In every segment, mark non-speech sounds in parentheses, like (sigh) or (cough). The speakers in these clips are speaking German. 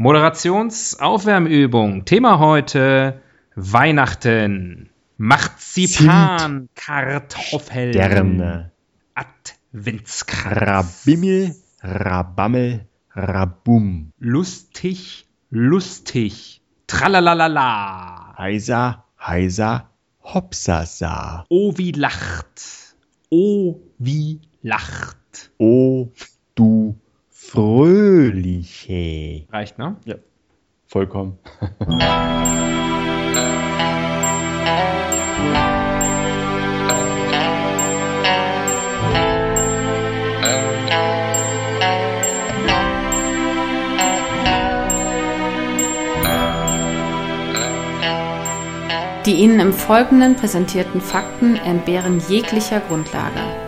Moderationsaufwärmübung. Thema heute Weihnachten. Marzipan, Kartoffeln. Sterne. Adventskranz. Rabimmel, Rabammel, Rabum. Lustig, lustig. Tralalala. Heiser, heiser, hopsasa. Oh, wie lacht. Oh, wie lacht. O du Fröhliche. Reicht, ne? Ja, vollkommen. Die Ihnen im Folgenden präsentierten Fakten entbehren jeglicher Grundlage.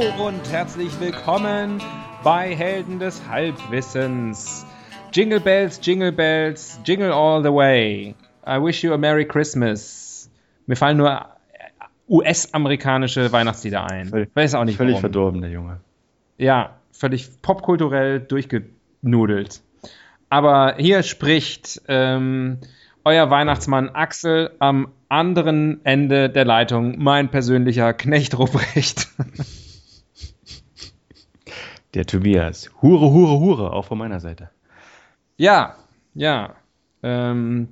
herzlich willkommen bei Helden des Halbwissens. Jingle Bells, Jingle Bells, Jingle All the Way. I wish you a Merry Christmas. Mir fallen nur US-amerikanische Weihnachtslieder ein. Völlig- Weiß auch nicht Völlig warum. verdorben, der Junge. Ja, völlig popkulturell durchgenudelt. Aber hier spricht ähm, euer Weihnachtsmann Axel am anderen Ende der Leitung, mein persönlicher Knecht Ruprecht. (laughs) Der Tobias. Hure, Hure, Hure, auch von meiner Seite. ja, ja. Ähm,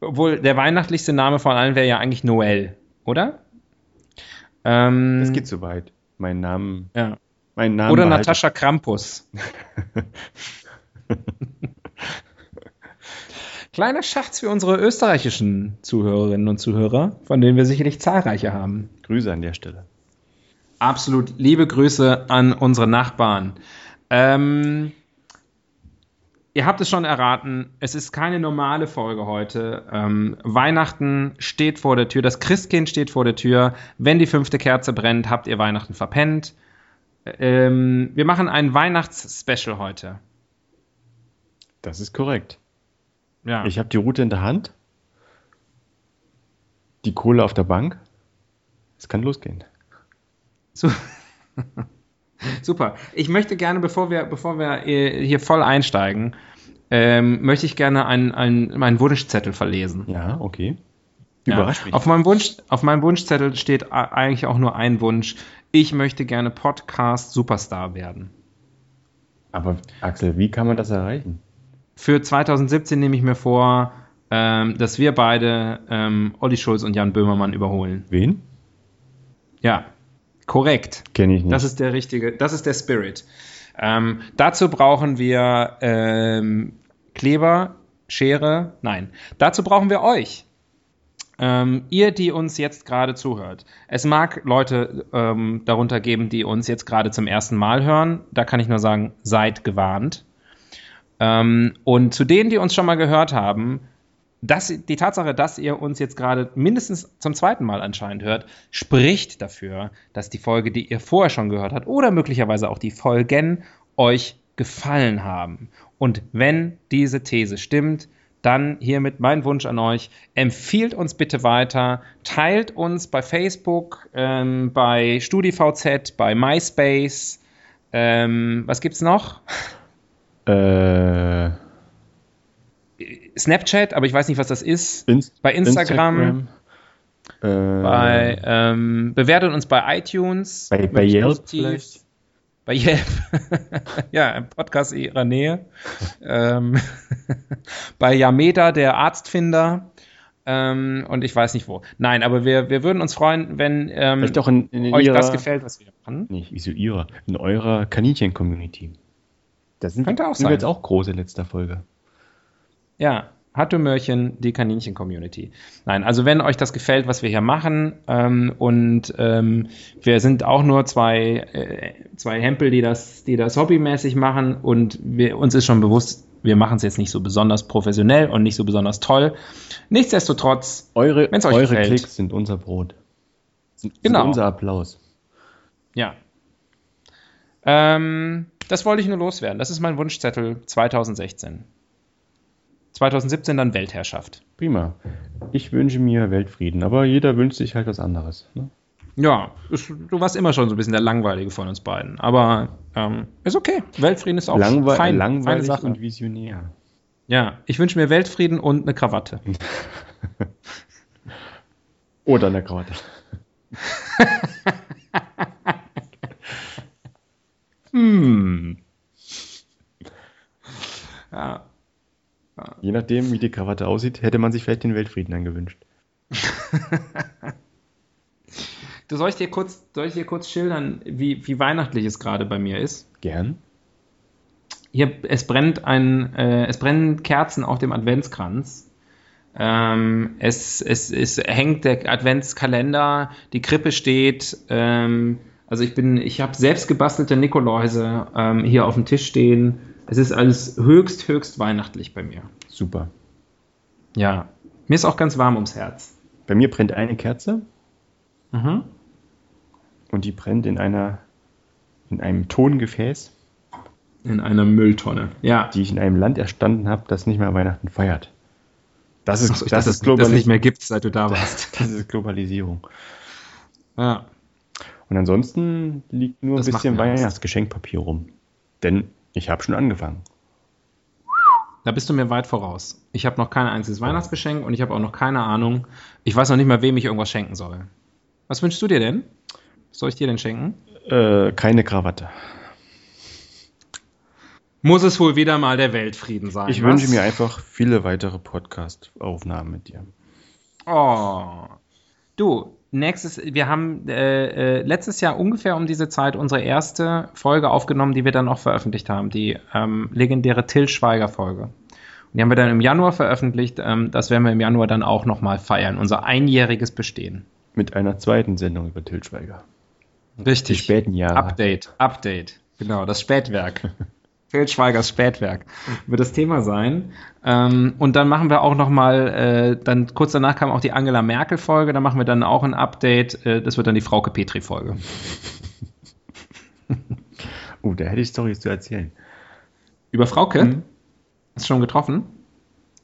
obwohl der weihnachtlichste Name von allen wäre ja eigentlich Noel, oder? Ähm, Das geht so weit. Mein Namen. ja. Mein Name. Oder Natascha Krampus. (laughs) Kleiner Schatz für unsere österreichischen Zuhörerinnen und Zuhörer, von denen wir sicherlich zahlreiche haben. Grüße an der Stelle. Absolut liebe Grüße an unsere Nachbarn. Ähm, ihr habt es schon erraten, es ist keine normale Folge heute. Ähm, Weihnachten steht vor der Tür, das Christkind steht vor der Tür. Wenn die fünfte Kerze brennt, habt ihr Weihnachten verpennt. Ähm, wir machen ein Weihnachts-Special heute. Das ist korrekt. Ja. Ich habe die Route in der Hand. Die Kohle auf der Bank. Es kann losgehen. Su- (laughs) Super. Ich möchte gerne, bevor wir, bevor wir äh, hier voll einsteigen, ähm, möchte ich gerne einen, einen, meinen Wunschzettel verlesen. Ja, okay. Ja. Überrascht mich. Auf meinem, Wunsch, auf meinem Wunschzettel steht eigentlich auch nur ein Wunsch. Ich möchte gerne Podcast-Superstar werden. Aber Axel, wie kann man das erreichen? Für 2017 nehme ich mir vor, ähm, dass wir beide ähm, Olli Schulz und Jan Böhmermann überholen. Wen? Ja, korrekt. Kenne ich nicht. Das ist der richtige, das ist der Spirit. Ähm, dazu brauchen wir ähm, Kleber, Schere, nein. Dazu brauchen wir euch. Ähm, ihr, die uns jetzt gerade zuhört. Es mag Leute ähm, darunter geben, die uns jetzt gerade zum ersten Mal hören. Da kann ich nur sagen, seid gewarnt. Ähm, und zu denen, die uns schon mal gehört haben, dass, die Tatsache, dass ihr uns jetzt gerade mindestens zum zweiten Mal anscheinend hört, spricht dafür, dass die Folge, die ihr vorher schon gehört habt, oder möglicherweise auch die Folgen euch gefallen haben. Und wenn diese These stimmt, dann hiermit mein Wunsch an euch, empfiehlt uns bitte weiter, teilt uns bei Facebook, ähm, bei StudiVZ, bei MySpace, ähm, was gibt's noch? äh, Snapchat, aber ich weiß nicht, was das ist. Inst Bei Instagram, Instagram, äh, bei ähm, bewertet uns bei iTunes, bei, bei Yelp vielleicht. Bei Yelp. (laughs) ja, im Podcast in ihrer Nähe. ähm, (laughs) bei Yameda, der Arztfinder. Ähm, und ich weiß nicht wo. Nein, aber wir, wir würden uns freuen, wenn ähm, in, in euch ihrer, das gefällt, was wir machen. Nee, wieso ihrer? In eurer Kaninchen-Community. Da sind, Könnte auch sind sein. wir jetzt auch groß in letzter Folge. Ja, Hatto Mörchen, die Kaninchen-Community. Nein, also wenn euch das gefällt, was wir hier machen, ähm, und ähm, wir sind auch nur zwei, äh, zwei Hempel, die das, die das hobbymäßig machen, und wir, uns ist schon bewusst, wir machen es jetzt nicht so besonders professionell und nicht so besonders toll. Nichtsdestotrotz, Eure, Wenn's euch eure gefällt. Klicks sind unser Brot. Sind, Genau. sind unser Applaus. ja. Ähm, das wollte ich nur loswerden. Das ist mein Wunschzettel 2016. 2017 dann Weltherrschaft. Prima. Ich wünsche mir Weltfrieden, aber jeder wünscht sich halt was anderes. Ne? Ja, ist, du warst immer schon so ein bisschen der Langweilige von uns beiden. Aber ähm, ist okay. Weltfrieden ist auch Langwe fein, feine langweilig Sache. und visionär. Ja, ich wünsche mir Weltfrieden und eine Krawatte. (laughs) Oder eine Krawatte. (laughs) Hm. Ja. Je nachdem, wie die Krawatte aussieht, hätte man sich vielleicht den Weltfrieden angewünscht. (laughs) Du soll ich dir kurz, soll ich dir kurz schildern, wie, wie weihnachtlich es gerade bei mir ist? Gern. Hier, es brennt ein, äh, es brennen Kerzen auf dem Adventskranz. Ähm, es, es, es hängt der Adventskalender, die Krippe steht. Ähm, also ich bin, ich habe selbst gebastelte Nikoläuse ähm, hier auf dem Tisch stehen. Es ist alles höchst, höchst weihnachtlich bei mir. Super. Ja, mir ist auch ganz warm ums Herz. Bei mir brennt eine Kerze Mhm. und die brennt in einer in einem Tongefäß, In einer Mülltonne. Ja. die ich in einem Land erstanden habe, das nicht mehr Weihnachten feiert. Das ist, ich das, dachte, ist dass das Globalis nicht mehr gibt, seit du da warst. (laughs) das ist Globalisierung. Ja. Und ansonsten liegt nur Das ein bisschen. Weihnachtsgeschenkpapier rum. Denn ich habe schon angefangen. Da bist du mir weit voraus. Ich habe noch kein einziges Weihnachtsgeschenk und ich habe auch noch keine Ahnung. Ich weiß noch nicht mal, wem ich irgendwas schenken soll. Was wünschst du dir denn? Was soll ich dir denn schenken? Äh, keine Krawatte. Muss es wohl wieder mal der Weltfrieden sein. Ich was? wünsche mir einfach viele weitere Podcast-Aufnahmen mit dir. Oh. Du, nächstes, wir haben äh, äh, letztes Jahr ungefähr um diese Zeit unsere erste Folge aufgenommen, die wir dann auch veröffentlicht haben, die ähm, legendäre Till Schweiger-Folge. Und die haben wir dann im Januar veröffentlicht. Ähm, das werden wir im Januar dann auch nochmal feiern, unser einjähriges Bestehen. Mit einer zweiten Sendung über Til Schweiger. Richtig. Die späten Jahre. Update, Update. Genau, das Spätwerk. (laughs) Til Schweigers Spätwerk wird das Thema sein. Ähm, und dann machen wir auch noch mal, äh, dann kurz danach kam auch die Angela Merkel Folge, da machen wir dann auch ein Update. Äh, das wird dann die Frauke Petri Folge. (laughs) Oh, da hätte ich Storys zu erzählen. Über Frauke? Mhm. Hast du schon getroffen?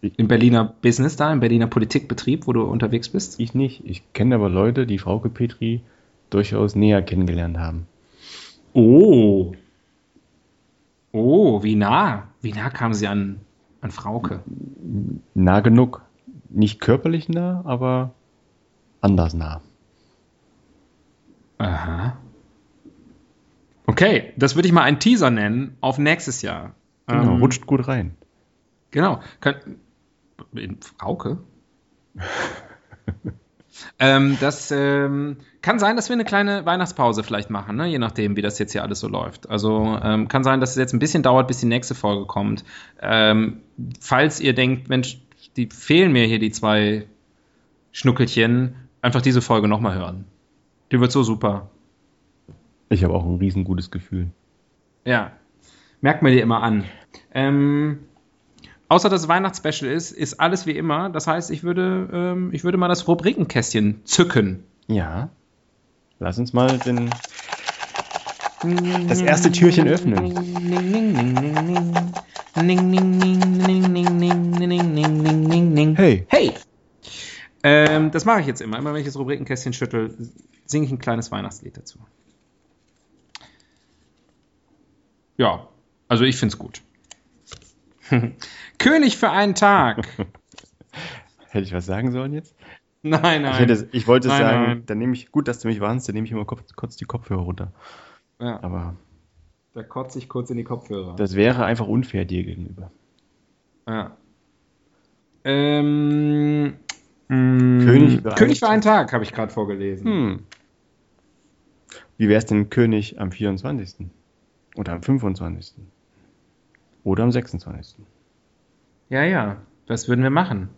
Im Berliner Business da, im Berliner Politikbetrieb, wo du unterwegs bist? Ich nicht. Ich kenne aber Leute, die Frauke Petri durchaus näher kennengelernt haben. Oh. Oh, wie nah? Wie nah kam sie an, an Frauke? Nah genug. Nicht körperlich nah, aber anders nah. Aha. Okay, das würde ich mal einen Teaser nennen auf nächstes Jahr. Genau, Ähm, rutscht gut rein. Genau. Könnt, in Frauke? (laughs) ähm, das ähm, kann sein, dass wir eine kleine Weihnachtspause vielleicht machen, ne? je nachdem, wie das jetzt hier alles so läuft. Also ähm, kann sein, dass es jetzt ein bisschen dauert, bis die nächste Folge kommt. Ähm, falls ihr denkt, Mensch, die fehlen mir hier die zwei Schnuckelchen, einfach diese Folge nochmal hören. Die wird so super. Ich habe auch ein riesengutes Gefühl. Ja, merkt man dir immer an. Ähm, außer dass es Weihnachtsspecial ist, ist alles wie immer. Das heißt, ich würde, ähm, ich würde mal das Rubrikenkästchen zücken. Ja. Lass uns mal den, das erste Türchen öffnen. Hey. Hey! Ähm, das mache ich jetzt immer. Immer wenn ich das Rubrikenkästchen schüttel, singe ich ein kleines Weihnachtslied dazu. Ja, also ich finde es gut. (laughs) König für einen Tag. Hätte ich was sagen sollen jetzt? Nein, (laughs) nein. Ich, hätte, ich wollte Nein, sagen, nein. dann nehme ich, gut, dass du mich warnst, dann nehme ich immer kurz, kurz die Kopfhörer runter. ja, Aber da kotze ich kurz in die Kopfhörer. das wäre einfach unfair dir gegenüber. Ja. Ähm, mh, König für König für einen einen Tag, habe ich gerade vorgelesen. Hm. Wie wäre es denn König am 24. Oder am 25. Oder am 26. Ja, ja, das würden wir machen.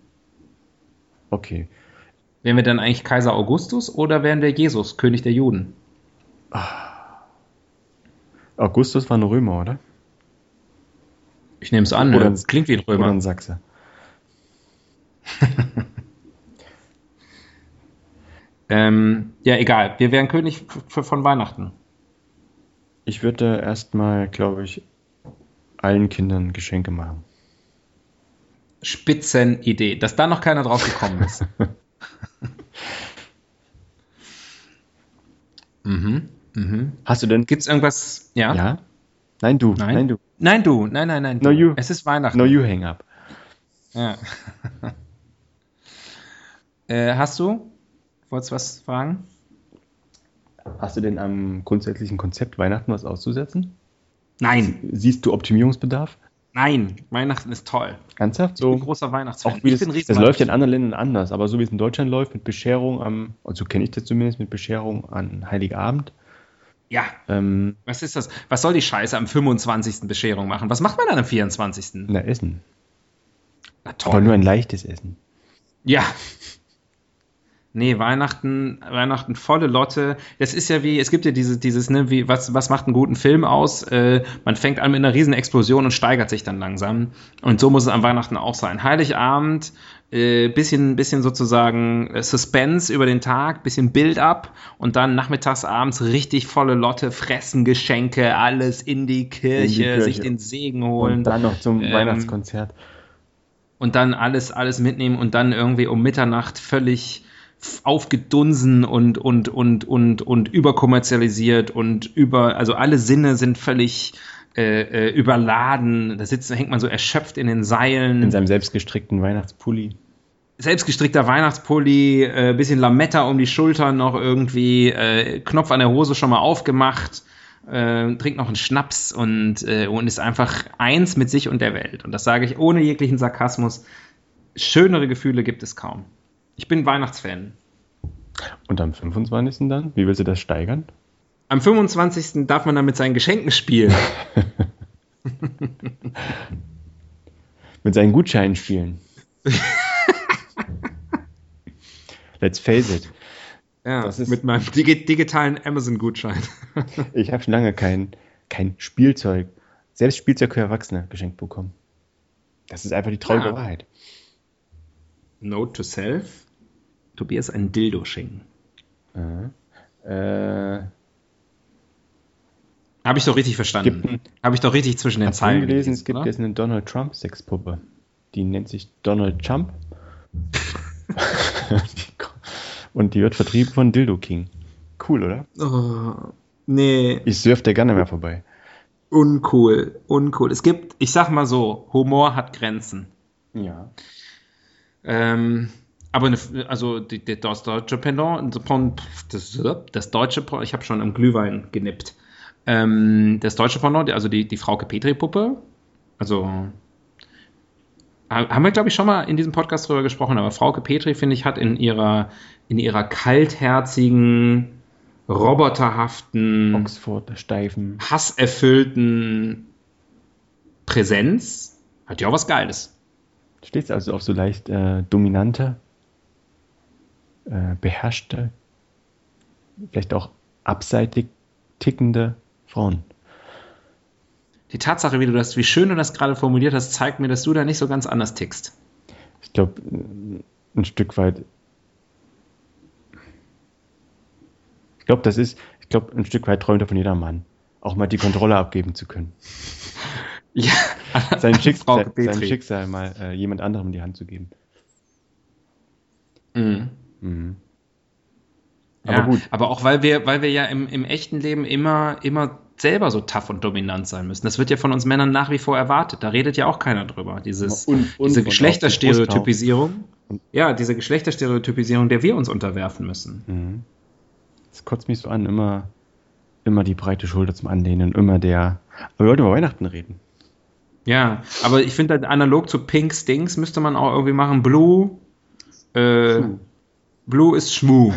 Okay. Wären wir dann eigentlich Kaiser Augustus oder wären wir Jesus, König der Juden? Augustus war ein Römer, oder? Ich nehme es an, Oder ne? ein- klingt wie ein Oder Römer. ein Sachse. (laughs) Ähm, ja, egal. Wir wären König von Weihnachten. Ich würde erstmal, glaube ich, allen Kindern Geschenke machen. Spitzenidee. Dass da noch keiner drauf gekommen ist. (laughs) (laughs) mhm. Mhm. Hast du denn? Gibt es irgendwas? Ja? Ja? Nein, du. Nein? Nein, du. Nein, du. Nein, nein, nein. Du. No, you. Es ist Weihnachten. No, you hang up. Ja. (laughs) äh, hast du? Wolltest du was fragen? Hast du denn am grundsätzlichen Konzept Weihnachten was auszusetzen? Nein. Siehst du Optimierungsbedarf? Nein. Weihnachten ist toll. Ernsthaft? Ich bin So, großer Weihnachtsfan. auch wie ich das, das läuft ja in anderen Ländern anders, aber so wie es in Deutschland läuft, mit Bescherung am, also kenne ich das zumindest, mit Bescherung an Heiligabend. Ja. Ähm, Was ist das? Was soll die Scheiße am 25. Bescherung machen? Was macht man dann am 24.? na, Essen. Na Aber nur ein leichtes Essen. Ja. Nee, Weihnachten, Weihnachten volle Lotte. Das ist ja wie, es gibt ja dieses, dieses, ne, wie, was, was macht einen guten Film aus? Äh, man fängt an mit einer riesen Explosion und steigert sich dann langsam. Und so muss es am Weihnachten auch sein. Heiligabend, äh, bisschen, bisschen sozusagen äh, Suspense über den Tag, bisschen Build-up und dann nachmittags, abends richtig volle Lotte, fressen Geschenke, alles in die Kirche, In die Kirche. sich den Segen holen Und dann noch zum Ähm, Weihnachtskonzert. und dann alles, alles mitnehmen und dann irgendwie um Mitternacht völlig aufgedunsen und, und, und, und, und überkommerzialisiert und über, also alle Sinne sind völlig äh, äh, überladen. Da sitzt, hängt man so erschöpft in den Seilen. In seinem selbstgestrickten Weihnachtspulli. Selbstgestrickter Weihnachtspulli, äh, bisschen Lametta um die Schultern noch irgendwie, äh, Knopf an der Hose schon mal aufgemacht, äh, trinkt noch einen Schnaps und, äh, und ist einfach eins mit sich und der Welt. Und das sage ich ohne jeglichen Sarkasmus. Schönere Gefühle gibt es kaum. Ich bin Weihnachtsfan. Und am 25. dann? Wie willst du das steigern? Am 25. darf man dann mit seinen Geschenken spielen. (laughs) Mit seinen Gutscheinen spielen. (laughs) Let's face it. Ja, Das ist- mit meinem digi digitalen Amazon-Gutschein. (laughs) Ich habe schon lange kein, kein Spielzeug, selbst Spielzeug für Erwachsene geschenkt bekommen. Das ist einfach die traurige Ja. Wahrheit. Note to self. Tobias ein Dildo schenken. Äh, Habe ich doch richtig verstanden. Habe ich doch richtig zwischen den Zeilen gelesen, es gibt oder? jetzt eine Donald Trump Sexpuppe. Die nennt sich Donald Trump. (laughs) Und die wird vertrieben von Dildo King. Cool, oder? Oh, nee, Ich surf da gerne mehr vorbei. uncool, uncool. Es gibt, ich sag mal so, Humor hat Grenzen. Ja. Ähm, aber eine, also die, die, das deutsche Pendant, das, das deutsche, ich habe schon am Glühwein genippt. Ähm, das deutsche Pendant, also die, die Frauke Petri-Puppe, also ha- haben wir, glaube ich, schon mal in diesem Podcast drüber gesprochen, aber Frauke Petri, finde ich, hat in ihrer, in ihrer kaltherzigen, roboterhaften, Oxford, Steifen. hasserfüllten Präsenz, hat ja auch was Geiles. Stehst also auf so leicht äh, dominante, äh, beherrschte, vielleicht auch abseitig tickende Frauen. Die Tatsache, wie du das, wie schön du das gerade formuliert hast, zeigt mir, dass du da nicht so ganz anders tickst. Ich glaube, ein Stück weit. Ich glaube, das ist, ich glaube, ein Stück weit träumt davon jeder Mann, auch mal die Kontrolle abgeben zu können. (laughs) Ja, Sein, (laughs) Schicks Frau sein. Schicksal mal äh, jemand anderem in die Hand zu geben. Mhm. Mhm. Ja, Aber aber auch weil wir, weil wir ja im, im echten Leben immer, immer selber so tough und dominant sein müssen. Das wird ja von uns Männern nach wie vor erwartet. Da redet ja auch keiner drüber. Dieses, Und- und diese Geschlechterstereotypisierung. Ja, diese Geschlechterstereotypisierung, der wir uns unterwerfen müssen. Mhm. Das kotzt mich so an, immer, immer die breite Schulter zum Anlehnen, immer der. Aber wir wollten über Weihnachten reden. Ja, aber ich finde, halt analog zu Pink Stings müsste man auch irgendwie machen, Blue, äh, Blue ist Schmu.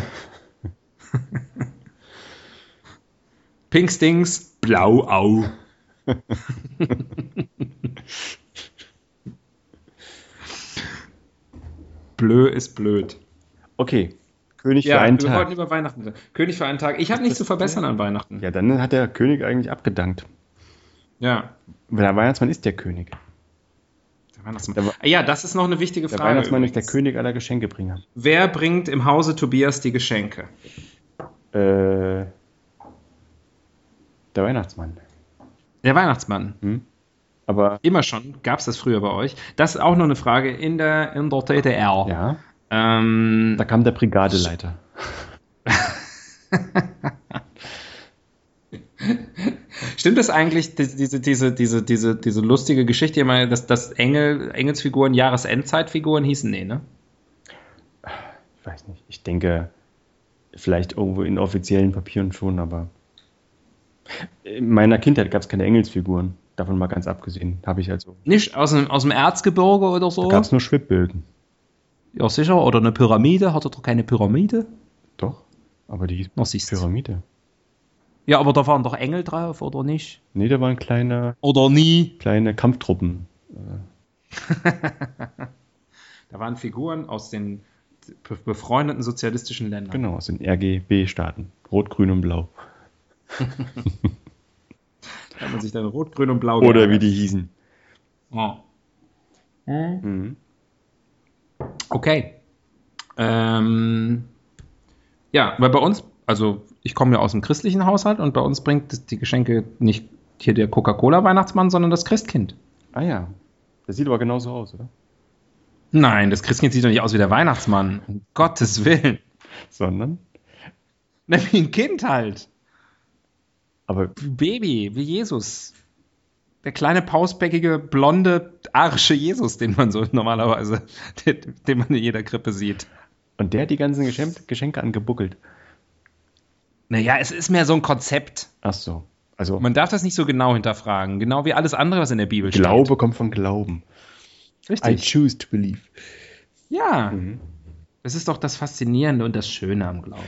Pink Stings, Blau Au. Blö ist blöd. Okay. König Ja, für einen wir wollten Tag. über Weihnachten reden. König für einen Tag. Ich habe nichts zu verbessern an Weihnachten. Ja, dann hat der König eigentlich abgedankt. Ja. Weil der Weihnachtsmann ist der König. Der Weihnachtsmann. Der, ja, das ist noch eine wichtige der Frage. Weihnachtsmann ist der übrigens. König aller Geschenkebringer. Wer bringt im Hause Tobias die Geschenke? Äh, der Weihnachtsmann. Der Weihnachtsmann. Aber Immer schon. Gab es das früher bei euch? Das ist auch noch eine Frage in der, in der DDR. ja, Ähm, da kam der Brigadeleiter. (laughs) Stimmt es eigentlich, die- diese, diese, diese, diese, diese lustige Geschichte dass, dass Engel, Engelsfiguren Jahresendzeitfiguren hießen? Nee, ne? Ich weiß nicht. Ich denke, vielleicht irgendwo in offiziellen Papieren schon, aber in meiner Kindheit gab es keine Engelsfiguren. Davon mal ganz abgesehen. Habe ich also. Nicht aus dem, aus dem Erzgebirge oder so? Da gab es nur Schwibbögen. Ja, sicher. Oder eine Pyramide. Hat er doch keine Pyramide? Doch. Aber die hieß. Pyramide. Ja, aber da waren doch Engel drauf, oder nicht? Nee, da waren kleine, Oder nie. kleine Kampftruppen. (laughs) Da waren Figuren aus den be- befreundeten sozialistischen Ländern. Genau, aus den RGB-Staaten. Rot, Grün und Blau. (laughs) Da hat man sich dann rot, grün und blau Oder wie geärgert. die hießen. Ja. Mhm. Okay. Ähm, ja, weil bei uns, also ich komme ja aus dem christlichen Haushalt und bei uns bringt die Geschenke nicht hier der Coca-Cola-Weihnachtsmann, sondern das Christkind. Ah ja. Das sieht aber genauso aus, oder? Nein, das Christkind sieht doch nicht aus wie der Weihnachtsmann. Um Gottes Willen. Sondern. Na, wie ein Kind halt. Aber Wie Baby, wie Jesus. Der kleine, pausbäckige, blonde, arische Jesus, den man so normalerweise, den, (laughs) den man in jeder Krippe sieht. Und der hat die ganzen Geschenk Geschenke angebuckelt. Naja, es ist mehr so ein Konzept. Ach so. Also, Man darf das nicht so genau hinterfragen. Genau wie alles andere, was in der Bibel Glaube kommt von Glauben. steht. I Richtig. choose to believe. Ja. Mhm. Das ist doch das Faszinierende und das Schöne am Glauben.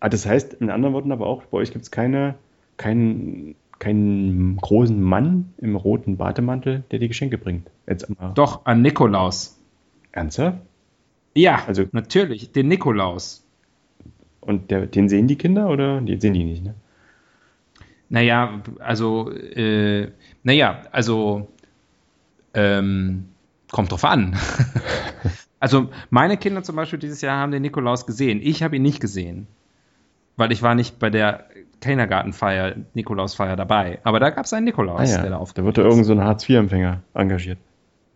Ah, das heißt, in anderen Worten aber auch, bei euch gibt es keine, keinen, keinen großen Mann im roten Bademantel, der die Geschenke bringt. Jetzt mal. Doch, an Nikolaus. Ernsthaft? Ja, Also- natürlich, den Nikolaus. Und der, den sehen die Kinder oder? Die sehen die nicht, ne? Naja, also, äh, naja, also, ähm, kommt drauf an. (laughs) also, meine Kinder zum Beispiel dieses Jahr haben den Nikolaus gesehen. Ich habe ihn nicht gesehen. Weil ich war nicht bei der Kindergartenfeier, Nikolausfeier dabei. Aber da gab es einen Nikolaus, Ah ja, der da da auf. wird da irgend so ein Hartz-IV-Empfänger engagiert.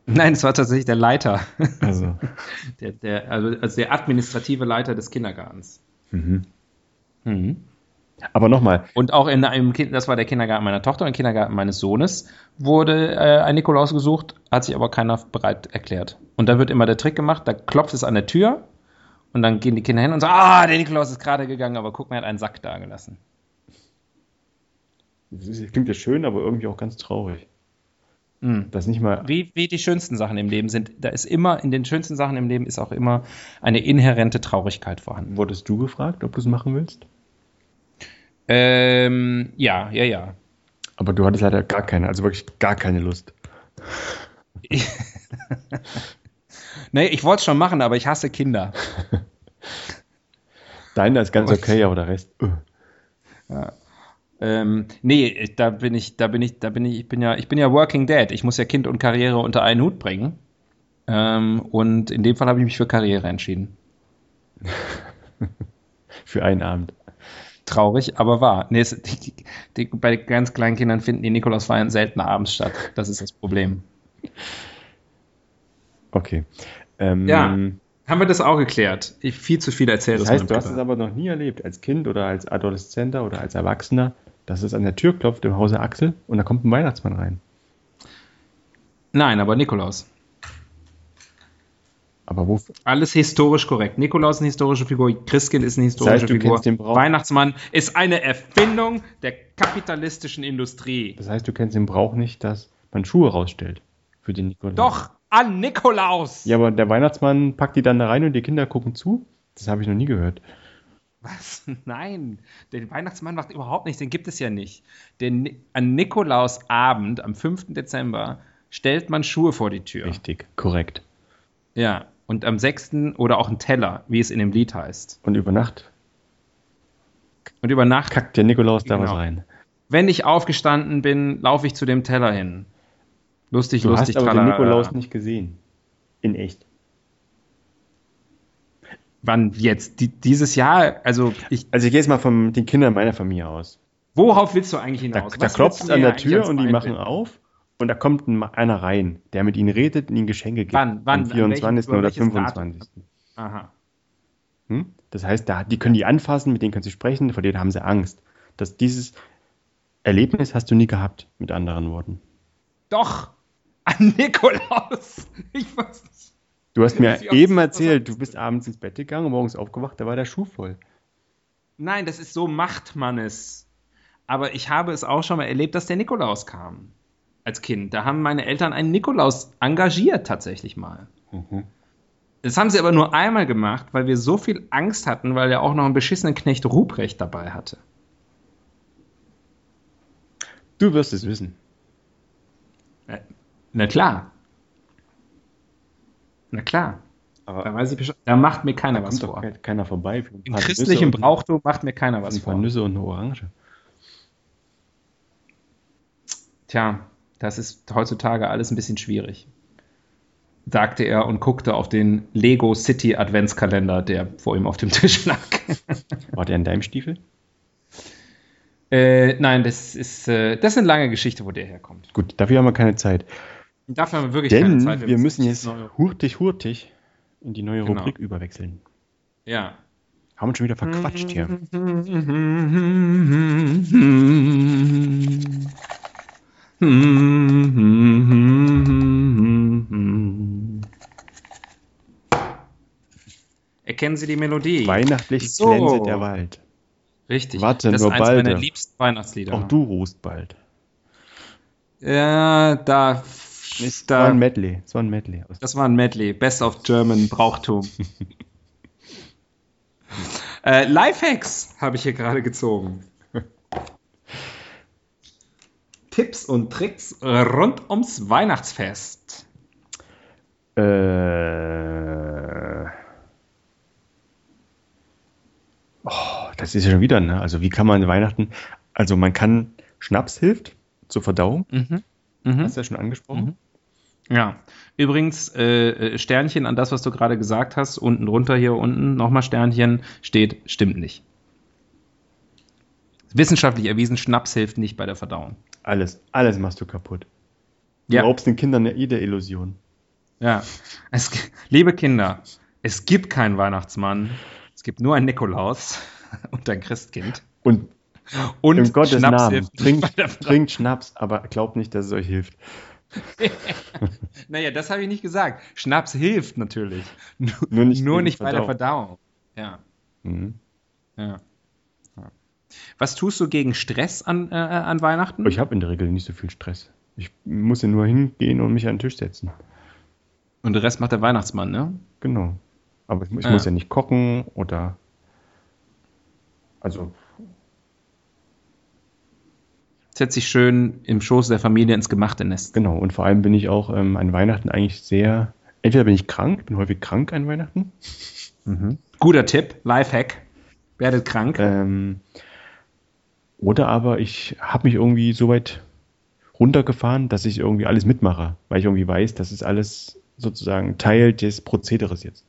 Nein, es war tatsächlich der Leiter. Also. (laughs) Der, der, also, also der administrative Leiter des Kindergartens. Mhm. Mhm. Aber nochmal, Und auch in einem Kind, das war der Kindergarten meiner Tochter und der Kindergarten meines Sohnes, wurde äh, ein Nikolaus gesucht, hat sich aber keiner bereit erklärt. Und da wird immer der Trick gemacht, da klopft es an der Tür und dann gehen die Kinder hin und sagen, ah, der Nikolaus ist gerade gegangen, aber guck mal, er hat einen Sack da gelassen. das klingt ja schön, aber irgendwie auch ganz traurig. Mhm. Das nicht mal. Wie, wie die schönsten Sachen im Leben sind, da ist immer, in den schönsten Sachen im Leben ist auch immer eine inhärente Traurigkeit vorhanden. Wurdest du gefragt, ob du es machen willst? Ähm, ja, ja, ja. Aber du hattest leider gar keine, also wirklich gar keine Lust. (laughs) Nee, ich wollte es schon machen, aber ich hasse Kinder. (laughs) Deiner ist ganz okay, aber der Rest. äh. Ähm, nee, da bin ich, da bin ich, da bin ich, ich bin ja, ich bin ja Working Dad. Ich muss ja Kind und Karriere unter einen Hut bringen. Ähm, und in dem Fall habe ich mich für Karriere entschieden. (laughs) Für einen Abend. Traurig, aber wahr. Nee, es, die, die, bei ganz kleinen Kindern finden die Nikolausfeiern selten abends statt. Das ist das Problem. Okay. Ähm, Ja. Haben wir das auch geklärt? Ich viel zu viel erzählt. Das heißt, du hast es aber noch nie erlebt, als Kind oder als Adoleszenter oder als Erwachsener, dass es an der Tür klopft im Hause Axel und da kommt ein Weihnachtsmann rein. Nein, aber Nikolaus. Aber wo, Alles historisch korrekt. Nikolaus ist eine historische Figur, Christkind ist eine historische Das heißt, du Figur. kennst den Brauch- Weihnachtsmann ist eine Erfindung der kapitalistischen Industrie. das heißt, du kennst den Brauch nicht, dass man Schuhe rausstellt für den Nikolaus. Doch, an Nikolaus! Ja, aber der Weihnachtsmann packt die dann da rein und die Kinder gucken zu? Das habe ich noch nie gehört. Was? (laughs) Nein, den Weihnachtsmann macht überhaupt nichts, den gibt es ja nicht. Den, an Nikolausabend, am 5. Dezember, stellt man Schuhe vor die Tür. Richtig, korrekt. Ja, und am 6. oder auch ein Teller, wie es in dem Lied heißt. Und über Nacht Und über Nacht, kackt der Nikolaus da Genau. was rein. wenn ich aufgestanden bin, laufe ich zu dem Teller hin. Lustig, Du lustig, hast aber den tralala. Nikolaus nicht gesehen. In echt. Wann jetzt? Die, dieses Jahr? Also, ich, Also ich gehe jetzt mal von den Kindern meiner Familie aus. worauf willst du eigentlich Da, hinaus? da willst klopft an der Tür und die machen auf und da kommt ein, einer rein, der mit ihnen redet und ihnen Geschenke gibt. Wann? Wann? Am An 24. welchem- über oder welches Datum? 25. Aha. Hm? Das heißt, da, die können die anfassen, mit denen können sie sprechen, vor denen haben sie Angst. Dass dieses Erlebnis hast du nie gehabt, mit anderen Worten. Doch! An Nikolaus! (laughs) Ich weiß nicht. Du hast mir eben erzählt, du bist abends ins Bett gegangen, morgens aufgewacht, da war der Schuh voll. Nein, das ist so macht man es. Aber ich habe es auch schon mal erlebt, dass der Nikolaus kam. Als Kind. Da haben meine Eltern einen Nikolaus engagiert, tatsächlich mal. Das haben sie aber nur einmal gemacht, weil wir so viel Angst hatten, weil er auch noch einen beschissenen Knecht Ruprecht dabei hatte. Du wirst es wissen. Äh, Na klar. Na klar. Da Aber weiß ich Bescheid. Da macht mir keiner da was vor. ke- keiner vorbei. ein Im paar christlichen Brauchtum macht mir keiner was ein paar vor. Nüsse und eine Orange. Tja, das ist heutzutage alles ein bisschen schwierig. Sagte er und guckte auf den Lego City Adventskalender, der vor ihm auf dem Tisch lag. (laughs) War der in deinem Stiefel? äh, nein, das ist, äh, das ist eine lange Geschichte, wo der herkommt. Gut, dafür haben wir keine Zeit. Dafür haben wir wirklich Denn keine Zeit. wir müssen jetzt hurtig, hurtig in die neue Genau. Rubrik überwechseln. Ja. Haben uns schon wieder verquatscht hier. Erkennen Sie die Melodie? Weihnachtlich So. glänzet der Wald. Richtig. Warte, das nur ist eins balde. meiner liebsten Weihnachtslieder. Auch du ruhst bald. Ja, da. Es war ein Medley. Es war ein Medley. das war ein Medley. Best of German Brauchtum. (laughs) äh, Lifehacks habe ich hier gerade gezogen. Tipps und Tricks rund ums Weihnachtsfest. Äh, oh, das ist ja schon wieder, ne? Also wie kann man Weihnachten, also man kann, Schnaps hilft zur Verdauung, Mhm. Hast du ja schon angesprochen. Ja, übrigens, äh, äh, Sternchen an das, was du gerade gesagt hast, unten drunter hier unten, nochmal Sternchen, steht, stimmt nicht. Wissenschaftlich erwiesen, Schnaps hilft nicht bei der Verdauung. Alles, alles machst du kaputt. Du Ja, raubst den Kindern jede Illusion. ja. Es, liebe Kinder, es gibt keinen Weihnachtsmann, es gibt nur einen Nikolaus (laughs) und ein Christkind. Und Und im Gottes Schnaps Namen, hilft trinkt, trinkt Schnaps, aber glaubt nicht, dass es euch hilft. (laughs) Naja, das habe ich nicht gesagt. Schnaps hilft natürlich. Nur, Nur nicht nur nicht bei der Verdauung. Ja. Mhm. Ja. Was tust du gegen Stress an, äh, an Weihnachten? Ich habe in der Regel nicht so viel Stress. Ich muss ja nur hingehen und mich an den Tisch setzen. Und den Rest macht der Weihnachtsmann, ne? Genau. Aber ich, ich Ja. muss ja nicht kochen oder. Also, Setzt sich schön im Schoß der Familie ins gemachte Nest. genau. Und vor allem bin ich auch ähm, an Weihnachten eigentlich sehr. Entweder bin ich krank, ich bin häufig krank an Weihnachten. Guter Tipp, Lifehack. Werdet krank. Ähm, oder aber ich habe mich irgendwie so weit runtergefahren, dass ich irgendwie alles mitmache, weil ich irgendwie weiß, das ist alles sozusagen Teil des Prozederes jetzt.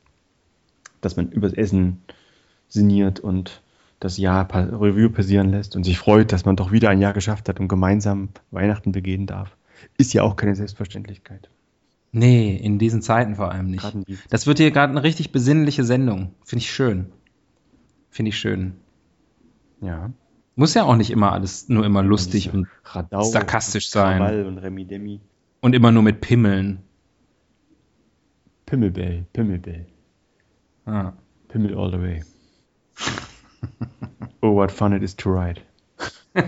Dass man übers Essen sinniert und das Jahr Revue passieren lässt und sich freut, dass man doch wieder ein Jahr geschafft hat und gemeinsam Weihnachten begehen darf. Ist ja auch keine Selbstverständlichkeit. Nee, in diesen Zeiten vor allem nicht. Das wird hier gerade eine richtig besinnliche Sendung. Finde ich schön. Finde ich schön. Ja. Muss ja auch nicht immer alles nur immer lustig und, Radau, sarkastisch sein. Krawall und Remi Demi. und immer nur mit Pimmeln. Pimmelbell, Pimmelbell. Ah. Pimmel all the way. Oh, what fun it is to ride. (laughs)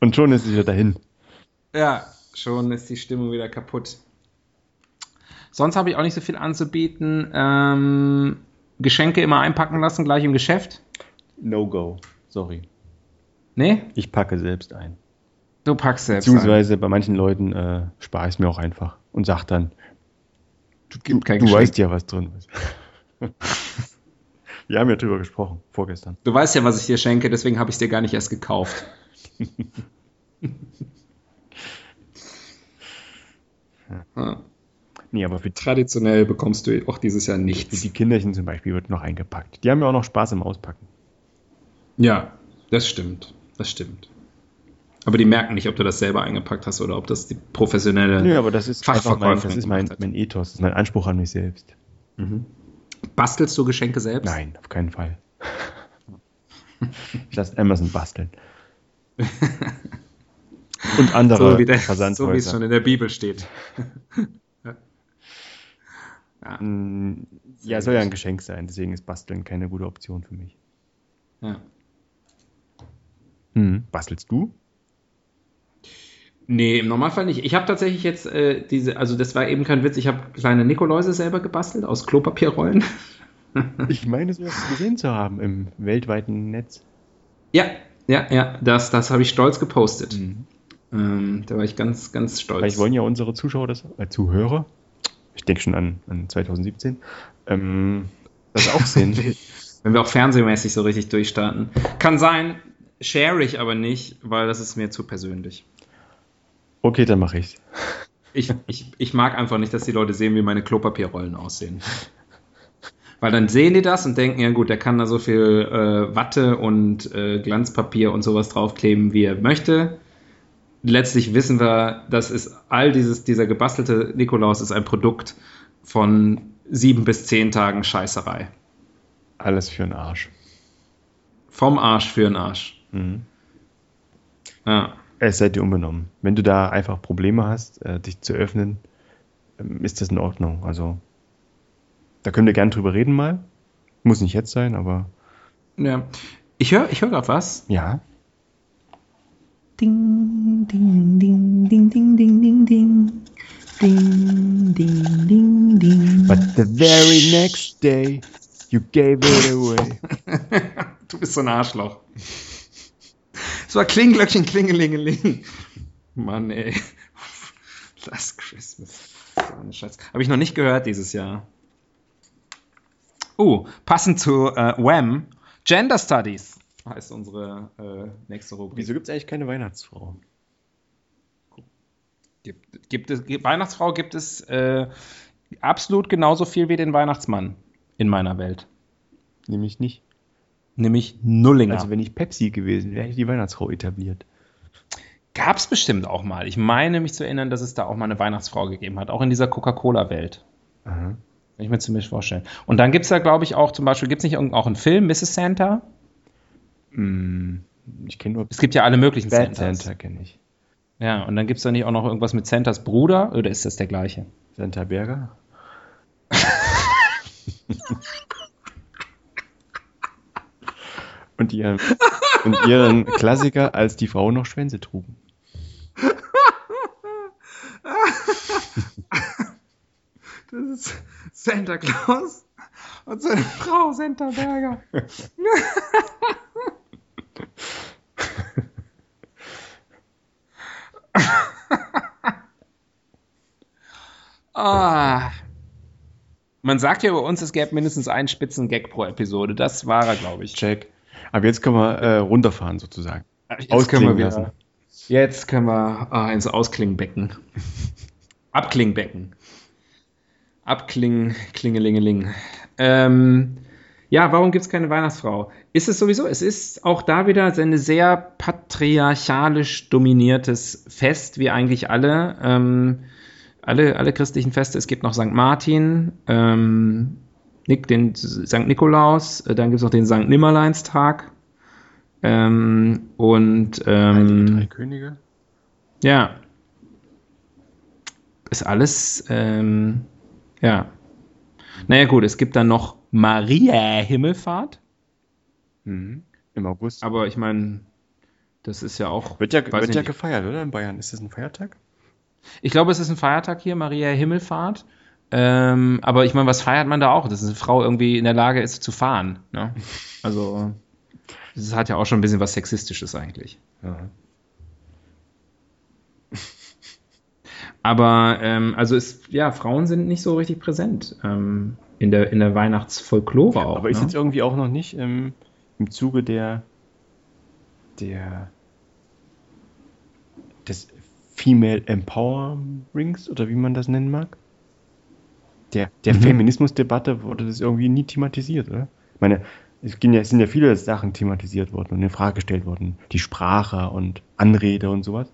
Und schon ist es wieder dahin. Ja, schon ist die Stimmung wieder kaputt. Sonst habe ich auch nicht so viel anzubieten. Ähm, Geschenke immer einpacken lassen, gleich im Geschäft. No go. Sorry. Nee? Ich packe selbst ein. Du packst selbst. ein. Beziehungsweise bei manchen Leuten äh, spare ich es mir auch einfach und sag dann, Du, du, du weißt ja, was drin ist. (laughs) Wir haben ja drüber gesprochen, vorgestern. du weißt ja, was ich dir schenke, deswegen habe ich es dir gar nicht erst gekauft. (laughs) Ja. Nee, aber für, Traditionell bekommst du auch dieses Jahr für nichts. die Kinderchen zum Beispiel wird noch eingepackt. Die haben ja auch noch Spaß im Auspacken. Ja, das stimmt. Das stimmt. Aber die merken nicht, ob du das selber eingepackt hast oder ob das die professionelle. Nö, aber das ist einfach mein, das ist mein, mein Ethos, das ist mein Anspruch an mich selbst. Bastelst du Geschenke selbst? Nein, auf keinen Fall. ich lasse Amazon basteln. Und andere So wie, der, so wie es schon in der Bibel steht. Mm, ja, soll ja ein Geschenk sein, deswegen ist Basteln keine gute Option für mich. Ja. Hm. Bastelst du? Nee, im Normalfall nicht. Ich habe tatsächlich jetzt äh, diese, also das war eben kein Witz, ich habe kleine Nikoläuse selber gebastelt aus Klopapierrollen. (laughs) Ich meine, sowas gesehen zu haben im weltweiten Netz. Ja, ja, ja, das, das habe ich stolz gepostet. Ähm, da war ich ganz, ganz stolz. Vielleicht wollen ja unsere Zuschauer, das, äh, Zuhörer, ich denke schon an, an 2017, ähm, das auch (laughs) sehen. Wenn wir auch fernsehmäßig so richtig durchstarten. Kann sein, share ich aber nicht, weil das ist mir zu persönlich. Okay, dann mache ich Ich, ich, ich mag einfach nicht, dass die Leute sehen, wie meine Klopapierrollen aussehen. Weil dann sehen die das und denken, ja gut, der kann da so viel äh, Watte und äh, Glanzpapier und sowas draufkleben, wie er möchte. Letztlich wissen wir, das ist all dieses, dieser gebastelte Nikolaus ist ein Produkt von sieben bis zehn Tagen Scheißerei. Alles für den Arsch. Vom Arsch für den Arsch. Mhm. Ja. Es seid ihr unbenommen. Wenn du da einfach Probleme hast, äh, dich zu öffnen, ähm, ist das in Ordnung. Also, da können wir gern drüber reden mal. Muss nicht jetzt sein, aber ja. Ich höre ich hör gerade was. ja. Ding, ding, ding, ding, ding, ding, ding, ding. Ding, ding, ding, ding. But the very next day, you gave it away. (laughs) Du bist so ein Arschloch. Es war Klinglöckchen, Klingelingeling. Mann, ey. Last Christmas. So eine Scheiße. Habe ich noch nicht gehört dieses Jahr. Uh, passend zu äh, Wham! Gender Studies heißt unsere äh, nächste Rubrik. Wieso gibt es eigentlich keine Weihnachtsfrau? Gibt, gibt es, gibt, Weihnachtsfrau gibt es äh, absolut genauso viel wie den Weihnachtsmann in meiner Welt. Nämlich nicht. Nämlich Nullinger. Also, wenn ich Pepsi gewesen wäre, hätte ich die Weihnachtsfrau etabliert. Gab es bestimmt auch mal. Ich meine mich zu erinnern, dass es da auch mal eine Weihnachtsfrau gegeben hat, auch in dieser Coca-Cola-Welt. Kann ich mir ziemlich vorstellen. Und dann gibt es da, glaube ich, auch zum Beispiel, gibt es nicht auch einen Film, Mrs. Santa? Hm, ich kenne nur Es gibt ja alle möglichen Bad Santas. Santa, kenne ich. Ja, und dann gibt es da nicht auch noch irgendwas mit Santas Bruder? Oder ist das der gleiche? Santa Berger? (laughs) und, ihren, und ihren Klassiker, als die Frauen noch Schwänze trugen. Das ist Santa Claus und seine Frau Santa Berger. ah. Man sagt ja über uns, es gäbe mindestens einen spitzen Gag pro Episode. Das war er, glaube ich. Check. Aber jetzt können wir äh, runterfahren, sozusagen. Jetzt Ausklingen können wir lassen. Jetzt können wir ah, ins Ausklingbecken. (laughs) Abklingbecken. Abkling, klingelingeling. Ähm, ja, warum gibt es keine Weihnachtsfrau? Ist es sowieso? Es ist auch da wieder ein sehr patriarchalisch dominiertes Fest, wie eigentlich alle. Ähm, alle, alle christlichen Feste. Es gibt noch St. Martin, ähm, Nick, den St. Nikolaus, äh, dann gibt es noch den St. Nimmerleinstag. Ähm, und ähm, Drei Könige? ja. Ist alles, ähm, ja. Naja, gut, es gibt dann noch Maria Himmelfahrt, Mhm. Im August. aber ich meine, das ist ja auch. wird ja, wird ja nicht. gefeiert, oder? In Bayern. Ist das ein Feiertag? Ich glaube, es ist ein Feiertag hier, Maria Himmelfahrt. Ähm, aber ich meine, was feiert man da auch? Dass eine Frau irgendwie in der Lage ist zu fahren. Ne? Also, das hat ja auch schon ein bisschen was Sexistisches eigentlich. Ja. Aber ähm, also ist, ja, Frauen sind nicht so richtig präsent ähm, in der, in der Weihnachtsfolklore auch. Aber ist ne? jetzt irgendwie auch noch nicht ähm, im Zuge der, der des Female Empowerings oder wie man das nennen mag. Der, der Mhm. Feminismusdebatte wurde das irgendwie nie thematisiert, oder? Ich meine, es, ging ja, es sind ja viele Sachen thematisiert worden und in Frage gestellt worden. Die Sprache und Anrede und sowas.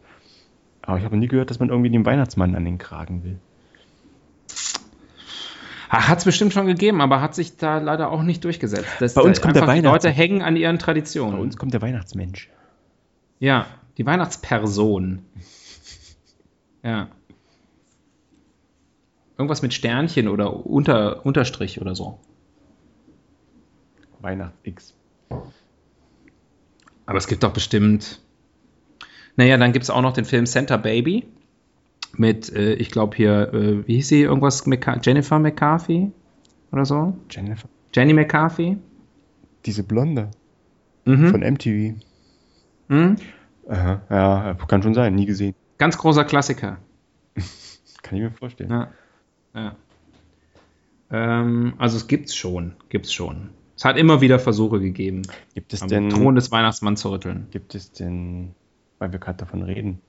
Aber ich habe nie gehört, dass man irgendwie den Weihnachtsmann an den Kragen will. Hat es bestimmt schon gegeben, aber hat sich da leider auch nicht durchgesetzt. Das, Bei uns kommt der einfach die Weihnachts- Leute hängen an ihren Bei Traditionen. uns kommt der Weihnachtsmensch. Ja, die Weihnachtsperson. Ja. Irgendwas mit Sternchen oder Unter, Unterstrich oder so. Weihnachts-X. Aber es gibt doch bestimmt. Naja, dann gibt es auch noch den Film Santa Baby. Mit, äh, ich glaube hier, äh, wie hieß sie? Irgendwas? McCa Jennifer McCarthy? Oder so? Jennifer. Jenny McCarthy? Diese Blonde Mhm. von MTV. Mhm. Aha, ja, kann schon sein, nie gesehen. Ganz großer Klassiker. (laughs) Kann ich mir vorstellen. Ja. Ja. Ähm, also es gibt's schon, gibt's schon. Es hat immer wieder Versuche gegeben, Gibt es am denn, Thron des Weihnachtsmanns zu rütteln. gibt es denn, weil wir gerade davon reden,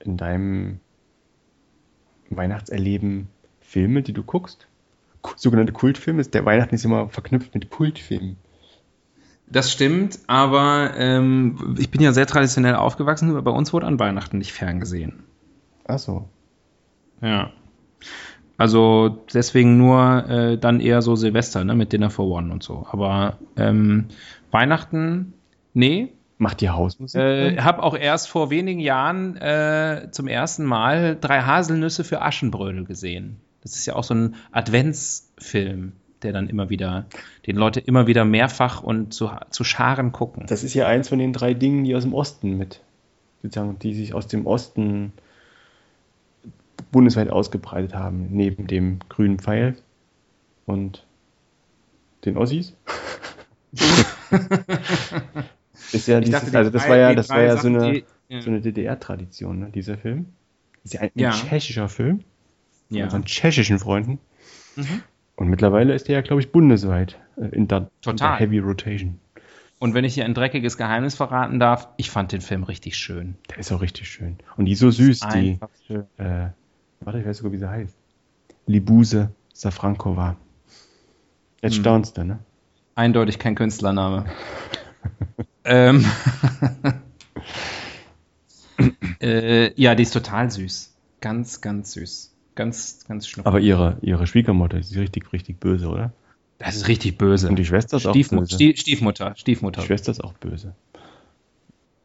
in deinem Weihnachtserleben Filme, die du guckst? Sogenannte Kultfilme? Ist der Weihnachten ist immer verknüpft mit Kultfilmen. Das stimmt, aber ähm, ich bin ja sehr traditionell aufgewachsen, aber bei uns wurde an Weihnachten nicht ferngesehen. Ach so. Ja. Also deswegen nur äh, dann eher so Silvester, ne, mit Dinner for One und so. Aber ähm, Weihnachten, nee. Macht die Hausmusik? Äh, an? habe auch erst vor wenigen Jahren äh, zum ersten Mal drei Haselnüsse für Aschenbrödel gesehen. Das ist ja auch so ein Adventsfilm, der dann immer wieder, den Leute immer wieder mehrfach und zu, zu Scharen gucken. Das ist ja eins von den drei Dingen, die aus dem Osten mit, sozusagen, die sich aus dem Osten bundesweit ausgebreitet haben, neben dem grünen Pfeil und den Ossis. (laughs) ist ja dieses, dachte, also das war ja, das war ja so eine, die- ja. so eine DDR-Tradition, ne, dieser Film. Ist ja ein, Ja. tschechischer Film, von Ja. unseren tschechischen Freunden. Mhm. Und mittlerweile ist der ja, glaube ich, bundesweit äh, in der, in der Total. Heavy Rotation. Und wenn ich hier ein dreckiges Geheimnis verraten darf, ich fand den Film richtig schön. Der ist auch richtig schön. Und die ist so süß, die, schön. äh, warte, ich weiß sogar, wie sie heißt. Libuse Safrankova. Jetzt Hm. staunst du, ne? Eindeutig kein Künstlername. (laughs) ähm, (laughs) äh, ja, die ist total süß. Ganz, ganz süß. Ganz, ganz schnucklig. Aber ihre, ihre Schwiegermutter ist richtig, richtig böse, oder? Das ist richtig böse. Und die Schwester ist auch Stiefmu böse. Stie Stiefmutter. Stiefmutter. Die Schwester ist auch böse.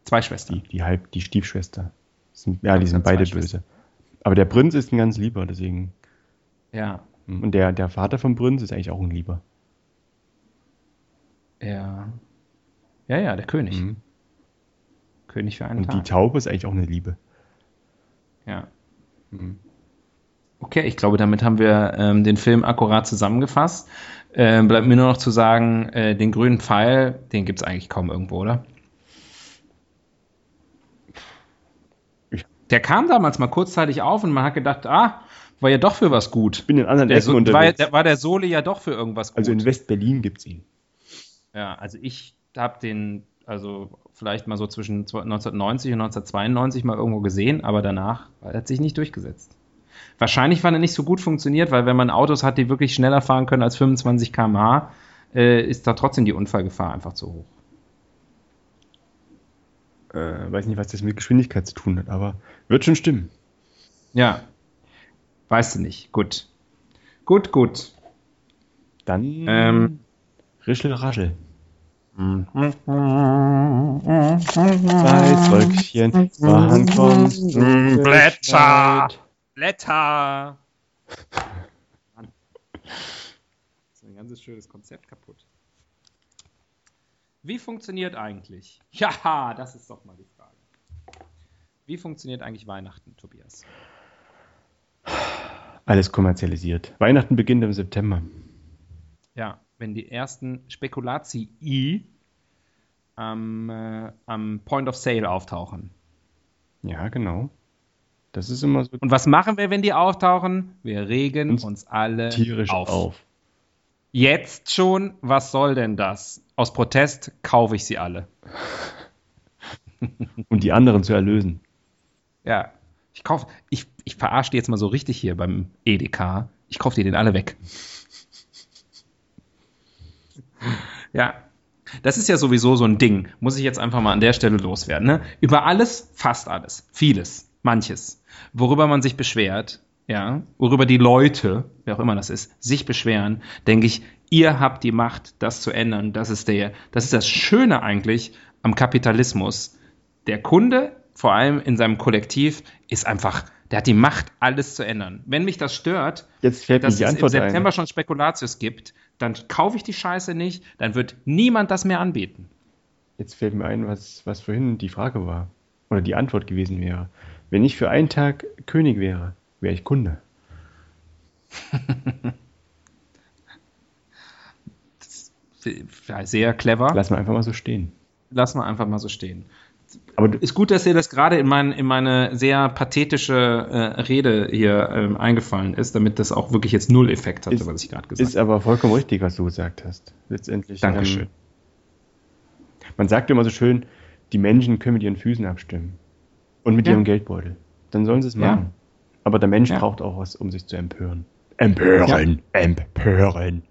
Zwei Schwestern. Die, die halb, die Stiefschwester. Sind, ja, die sind beide böse. Aber der Prinz ist ein ganz lieber, deswegen. Ja. Und der, der Vater vom Prinz ist eigentlich auch ein Lieber. Ja. Ja, ja, der König. Mhm. König für einen Und die Tag. Taube ist eigentlich auch eine Liebe. Ja. Mhm. Okay, ich glaube, damit haben wir ähm, den Film akkurat zusammengefasst. Ähm, bleibt mir nur noch zu sagen, äh, den grünen Pfeil, den gibt es eigentlich kaum irgendwo, oder? Der kam damals mal kurzzeitig auf und man hat gedacht, ah, war ja doch für was gut. Ich bin in anderen Der Ecken so, war, unterwegs. der, war der Sole ja doch für irgendwas gut. also in West-Berlin gibt es ihn. Ja, also ich habe den, also vielleicht mal so zwischen 1990 und 1992 mal irgendwo gesehen, aber danach hat er sich nicht durchgesetzt. Wahrscheinlich, weil er nicht so gut funktioniert, weil wenn man Autos hat, die wirklich schneller fahren können als 25 km/h, äh, ist da trotzdem die Unfallgefahr einfach zu hoch. Äh, weiß nicht, was das mit Geschwindigkeit zu tun hat, aber wird schon stimmen. Ja, weißt du nicht. Gut. Gut, gut. Dann Ähm. Rischel Raschel. Zwei Wölkchen waren kommt Blätter. Blätter! Mann. Das ist ein ganz schönes Konzept kaputt. Wie funktioniert eigentlich? (laughs) Ja, das ist doch mal die Frage. Wie funktioniert eigentlich Weihnachten, Tobias? Alles kommerzialisiert. Weihnachten beginnt im September. Ja, wenn die ersten Spekulati am, äh, am Point of Sale auftauchen. Ja, genau. Das ist immer so Und was machen wir, wenn die auftauchen? Wir regen Uns uns alle tierisch auf. auf. Jetzt schon, was soll denn das? Aus Protest kaufe ich sie alle. (laughs) Um die anderen zu erlösen. Ja. Ich kauf, ich, ich verarsche die jetzt mal so richtig hier beim EDK. Ich kaufe dir den alle weg. Ja. Das ist ja sowieso so ein Ding. Muss ich jetzt einfach mal an der Stelle loswerden. Ne? Über alles, fast alles, vieles, manches, worüber man sich beschwert, ja, worüber die Leute, wer auch immer das ist, sich beschweren, denke ich, ihr habt die Macht, das zu ändern. Das ist der, das ist das Schöne eigentlich am Kapitalismus. Der Kunde, vor allem in seinem Kollektiv, ist einfach, der hat die Macht, alles zu ändern. Wenn mich das stört, Jetzt fällt dass es im September ein. schon Spekulatius gibt, dann kaufe ich die Scheiße nicht, dann wird niemand das mehr anbieten. Jetzt fällt mir ein, was, was vorhin die Frage war. Oder die Antwort gewesen wäre. Wenn ich für einen Tag König wäre, wäre ich Kunde. Sehr clever. Lass mal einfach mal so stehen. Lassen wir einfach mal so stehen. Aber du, Ist gut, dass dir das gerade in, mein, in meine sehr pathetische äh, Rede hier ähm, eingefallen ist, damit das auch wirklich jetzt null Effekt hatte, Ist- was ich gerade gesagt ist aber vollkommen richtig, was du gesagt hast. Letztendlich. Dankeschön. Ähm, man sagt immer so schön, die Menschen können mit ihren Füßen abstimmen. Und mit Ja. ihrem Geldbeutel. Dann sollen sie es Ja. Aber der Mensch Ja. braucht auch was, um sich zu empören. Empören. Empören.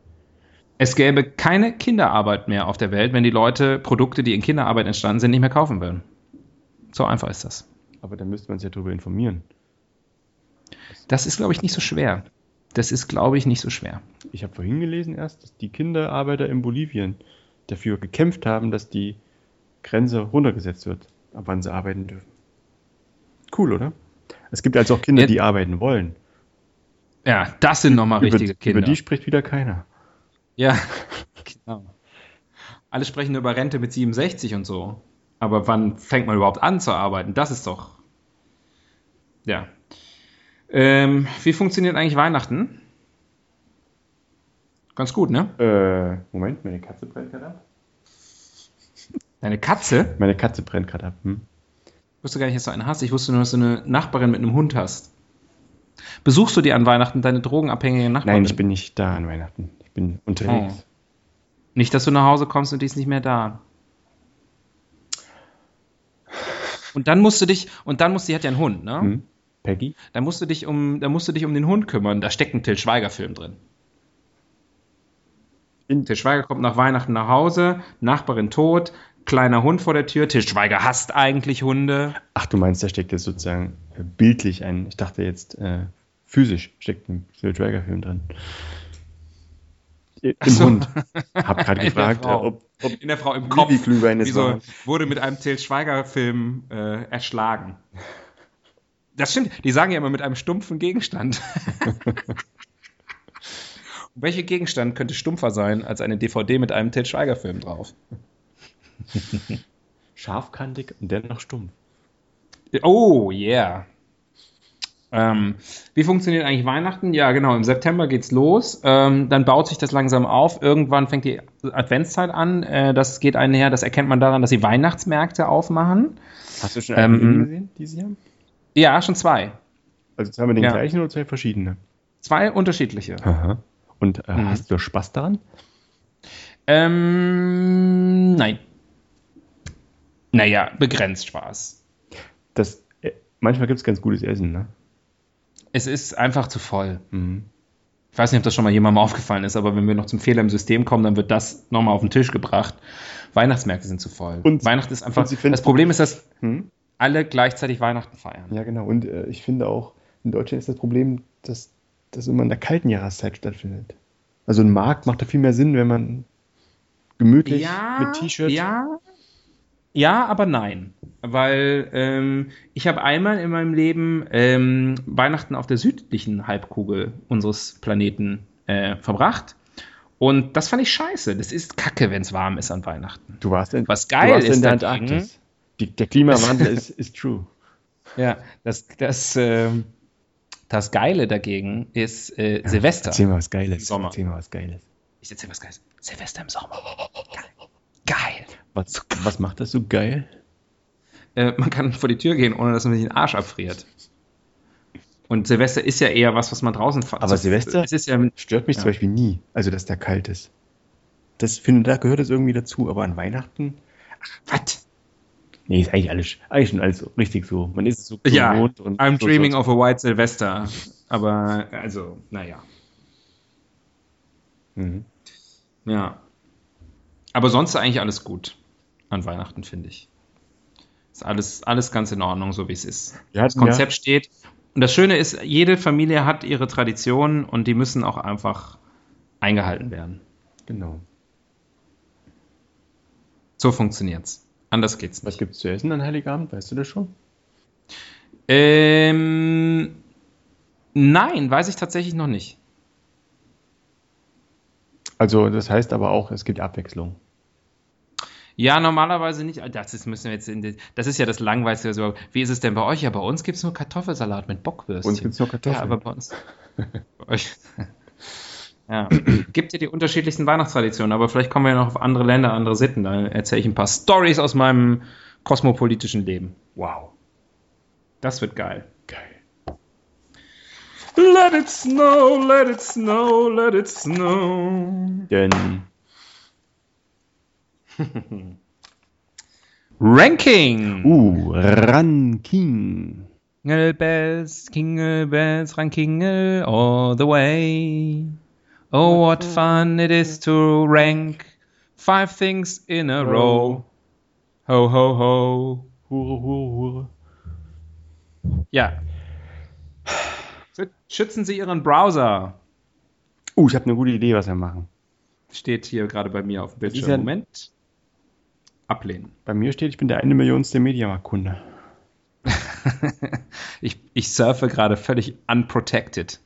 Es gäbe keine Kinderarbeit mehr auf der Welt, wenn die Leute Produkte, die in Kinderarbeit entstanden sind, nicht mehr kaufen würden. So einfach ist das. Aber da müsste man sich ja darüber informieren. Das ist, glaube ich, nicht so schwer. Das ist, glaube ich, nicht so schwer. Ich habe vorhin gelesen erst, dass die Kinderarbeiter in Bolivien dafür gekämpft haben, dass die Grenze runtergesetzt wird, ab wann sie arbeiten dürfen. Cool, oder? Es gibt also auch Kinder, Ja. die arbeiten wollen. Ja, das sind nochmal richtige über, Kinder. über die spricht wieder keiner. Ja, (laughs) genau. Alle sprechen über Rente mit 67 und so. Aber wann fängt man überhaupt an zu arbeiten? Das ist doch. Ja. Ähm, wie funktioniert eigentlich Weihnachten? Ganz gut, ne? Äh, Moment, meine Katze brennt gerade ab. Deine Katze? Meine Katze brennt gerade ab. Hm? Ich wusste gar nicht, dass du eine hast. Ich wusste nur, dass du eine Nachbarin mit einem Hund hast. Besuchst du die an Weihnachten, deine drogenabhängige Nachbarin? Nein, ich bin nicht da an Weihnachten. Ich bin unterwegs. Oh. Nicht, dass du nach Hause kommst und die ist nicht mehr da. Und dann musst du dich, und dann musst du, die hat ja einen Hund, ne? Hm? Peggy? Da musst du dich um, da musst du dich um den Hund kümmern. Da steckt ein Till Schweiger-Film drin. In- Till Schweiger kommt nach Weihnachten nach Hause, Nachbarin tot, kleiner Hund vor der Tür. Till Schweiger hasst eigentlich Hunde. Ach, du meinst, da steckt jetzt sozusagen äh, bildlich ein. Ich dachte jetzt äh, physisch steckt ein Phil Drager-Film drin. Im Ach so. Hund. Hab gerade (laughs) gefragt, äh, ob, ob In der Frau im Kopf. War. wurde mit einem Till Schweiger-Film äh, erschlagen. Das stimmt. Die sagen ja immer mit einem stumpfen Gegenstand. (laughs) Welcher Gegenstand könnte stumpfer sein als eine DVD mit einem Till Schweiger-Film drauf? (laughs) scharfkantig und dennoch stumpf. Oh, yeah. Ähm, wie funktioniert eigentlich Weihnachten? Ja, genau, im September geht's los. Ähm, dann baut sich das langsam auf. Irgendwann fängt die Adventszeit an. Äh, das geht einher, das erkennt man daran, dass sie Weihnachtsmärkte aufmachen. Hast du schon Ähm, einen Film gesehen dieses Jahr? Ja, schon zwei. Also haben wir den ja. gleichen oder zwei verschiedene? Zwei unterschiedliche. Aha. Und äh, Mhm. hast du Spaß daran? Ähm, nein. Naja, begrenzt Spaß. Das, äh, manchmal gibt es ganz gutes Essen, ne? Es ist einfach zu voll. Mhm. Ich weiß nicht, ob das schon mal jemandem aufgefallen ist, aber wenn wir noch zum Fehler im System kommen, dann wird das nochmal auf den Tisch gebracht. Weihnachtsmärkte sind zu voll. Und- Weihnachten ist einfach. Das Problem ist, dass Hm? alle gleichzeitig Weihnachten feiern. Ja, genau. Und äh, ich finde auch, in Deutschland ist das Problem, dass das immer in der kalten Jahreszeit stattfindet. Also ein Markt macht da viel mehr Sinn, wenn man gemütlich mit T-Shirt. Ja, ja, aber nein. Weil ähm, ich habe einmal in meinem Leben ähm, Weihnachten auf der südlichen Halbkugel unseres Planeten äh, verbracht. Und das fand ich scheiße. Das ist kacke, wenn es warm ist an Weihnachten. Du warst in, Was du geil warst ist in der dagegen- Antarktis. Die, der Klimawandel (laughs) ist, ist true. Ja, das, das, ähm, das Geile dagegen ist äh, Silvester. Erzähl mal was Geiles. Sommer. Erzähl mal was Geiles. Ich erzähl was Geiles. Silvester im Sommer. Geil. (laughs) Geil. Was, was macht das so geil? Äh, man kann vor die Tür gehen, ohne dass man sich den Arsch abfriert. Und Silvester ist ja eher was, was man draußen feiert. Aber Silvester? Es ist ja, Stört mich Ja. zum Beispiel nie. Also, dass der kalt ist. Das finde, da gehört es irgendwie dazu. Aber an Weihnachten, was? Nee, ist eigentlich alles, eigentlich schon alles richtig so. Man ist es so Ja, gewohnt und I'm so dreaming soll's- of a white Sylvester. Aber, also, naja. Mhm. Ja. Aber sonst eigentlich alles gut an Weihnachten, finde ich. Ist alles, alles ganz in Ordnung, so wie es ist. Wir Das Konzept steht. Und das Schöne ist, jede Familie hat ihre Traditionen und die müssen auch einfach eingehalten werden. Ja, genau. So funktioniert's. Anders geht's Was nicht. gibt's zu essen an Heiligabend? Weißt du das schon? Ähm, nein, weiß ich tatsächlich noch nicht. Also, das heißt aber auch, es gibt Abwechslung. Ja, normalerweise nicht. Das ist, müssen wir jetzt in die, das ist ja das Langweiligste. So. Wie ist es denn bei euch? Ja, bei uns gibt es nur Kartoffelsalat mit Bockwürstchen. Uns gibt's nur Kartoffeln. Ja, aber bei uns. bei euch. (laughs) ja. Gibt ja die unterschiedlichsten Weihnachtstraditionen, aber vielleicht kommen wir ja noch auf andere Länder, andere Sitten. Da erzähle ich ein paar Stories aus meinem kosmopolitischen Leben. Wow. Das wird geil. Geil. Let it snow, let it snow, let it snow. Denn (laughs) Ranking. Uh, Ranking. Jingle bells, jingle bells, rang jingle all the way. Oh, what fun it is to rank five things in a row. Ho, ho, ho. Hure, hure, hure. Ja. Schützen Sie Ihren Browser. Uh, ich habe eine gute Idee, was wir machen. Steht hier gerade bei mir auf dem Bildschirm. ja- Moment. Ablehnen. Bei mir steht, ich bin der eine Millionste Mediamarkt-Kunde. (laughs) ich, ich surfe gerade völlig unprotected.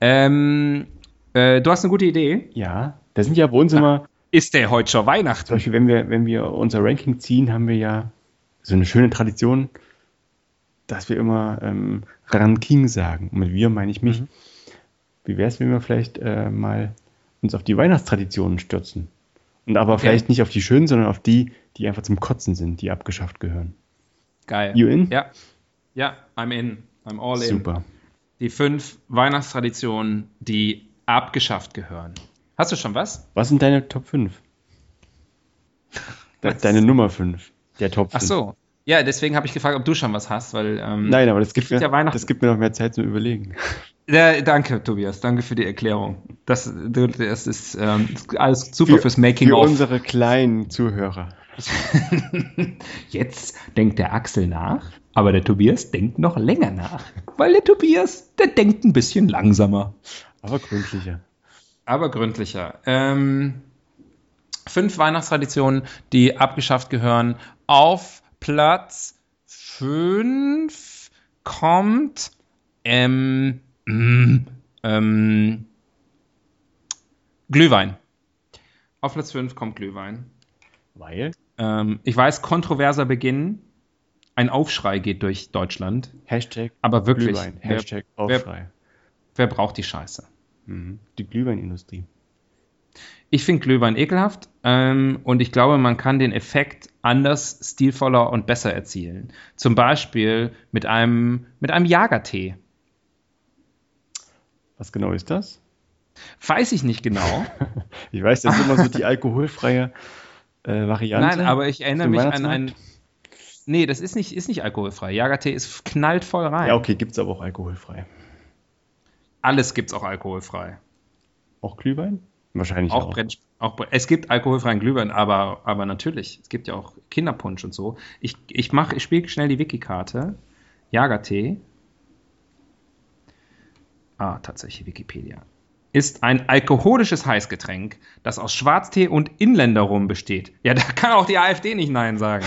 Ähm, äh, du hast eine gute Idee. Ja, da sind ja bei uns immer, Ist der heute schon zum Weihnachten? Beispiel, wenn wir, wenn wir unser Ranking ziehen, haben wir ja so eine schöne Tradition, dass wir immer ähm, Ranking sagen. Und mit wir meine ich mich. Wie wäre es, wenn wir vielleicht äh, mal uns auf die Weihnachtstraditionen stürzen? Und aber vielleicht nicht auf die schönen, sondern auf die, die einfach zum Kotzen sind, die abgeschafft gehören. Geil. You in? Ja. Ja, I'm in. I'm all in. Super. Die fünf Weihnachtstraditionen, die abgeschafft gehören. Hast du schon was? Was sind deine Top 5? (laughs) De Was? deine Nummer 5. Der Top 5. Ach so. Ja, deswegen habe ich gefragt, ob du schon was hast, weil. Ähm, Nein, aber das gibt, mir, ja Weihnachten. das gibt mir noch mehr Zeit zum Überlegen. (laughs) Ja, danke, Tobias. Danke für die Erklärung. Das, das ist ähm, alles super fürs Making Für of. unsere kleinen Zuhörer. (laughs) Jetzt denkt der Axel nach, aber der Tobias denkt noch länger nach. Weil der Tobias, der denkt ein bisschen langsamer. Aber gründlicher. Aber gründlicher. Ähm, fünf Weihnachtstraditionen, die abgeschafft gehören. Auf Platz fünf kommt ähm, mm, ähm, Glühwein. Auf Platz fünf kommt Glühwein. Weil? Ähm, ich weiß, kontroverser Beginn. Ein Aufschrei geht durch Deutschland. Hashtag Aber wirklich, Glühwein. wer- Hashtag wer- Aufschrei. Wer braucht die Scheiße? Mhm. Die Glühweinindustrie. Ich finde Glühwein ekelhaft ähm, und ich glaube, man kann den Effekt anders, stilvoller und besser erzielen. Zum Beispiel mit einem, mit einem Jagertee. Was genau ist das? Weiß ich nicht genau. (laughs) Ich weiß, das ist immer so die alkoholfreie äh, Variante. Nein, aber ich erinnere mich an Weihnachtsmarkt? einen. Nee, das ist nicht, ist nicht alkoholfrei. Jagertee ist knallt voll rein. Ja, okay, gibt es aber auch alkoholfrei. Alles gibt's auch alkoholfrei. Auch Glühwein? Wahrscheinlich Auch, auch. Brenn, auch es gibt alkoholfreien Glühwein, aber, aber natürlich, es gibt ja auch Kinderpunsch und so. Ich, ich mach, ich spiele schnell die Wiki-Karte. Jagertee. Ah, tatsächlich Wikipedia. Ist ein alkoholisches Heißgetränk, das aus Schwarztee und Inländerrum besteht. Ja, da kann auch die AfD nicht Nein sagen.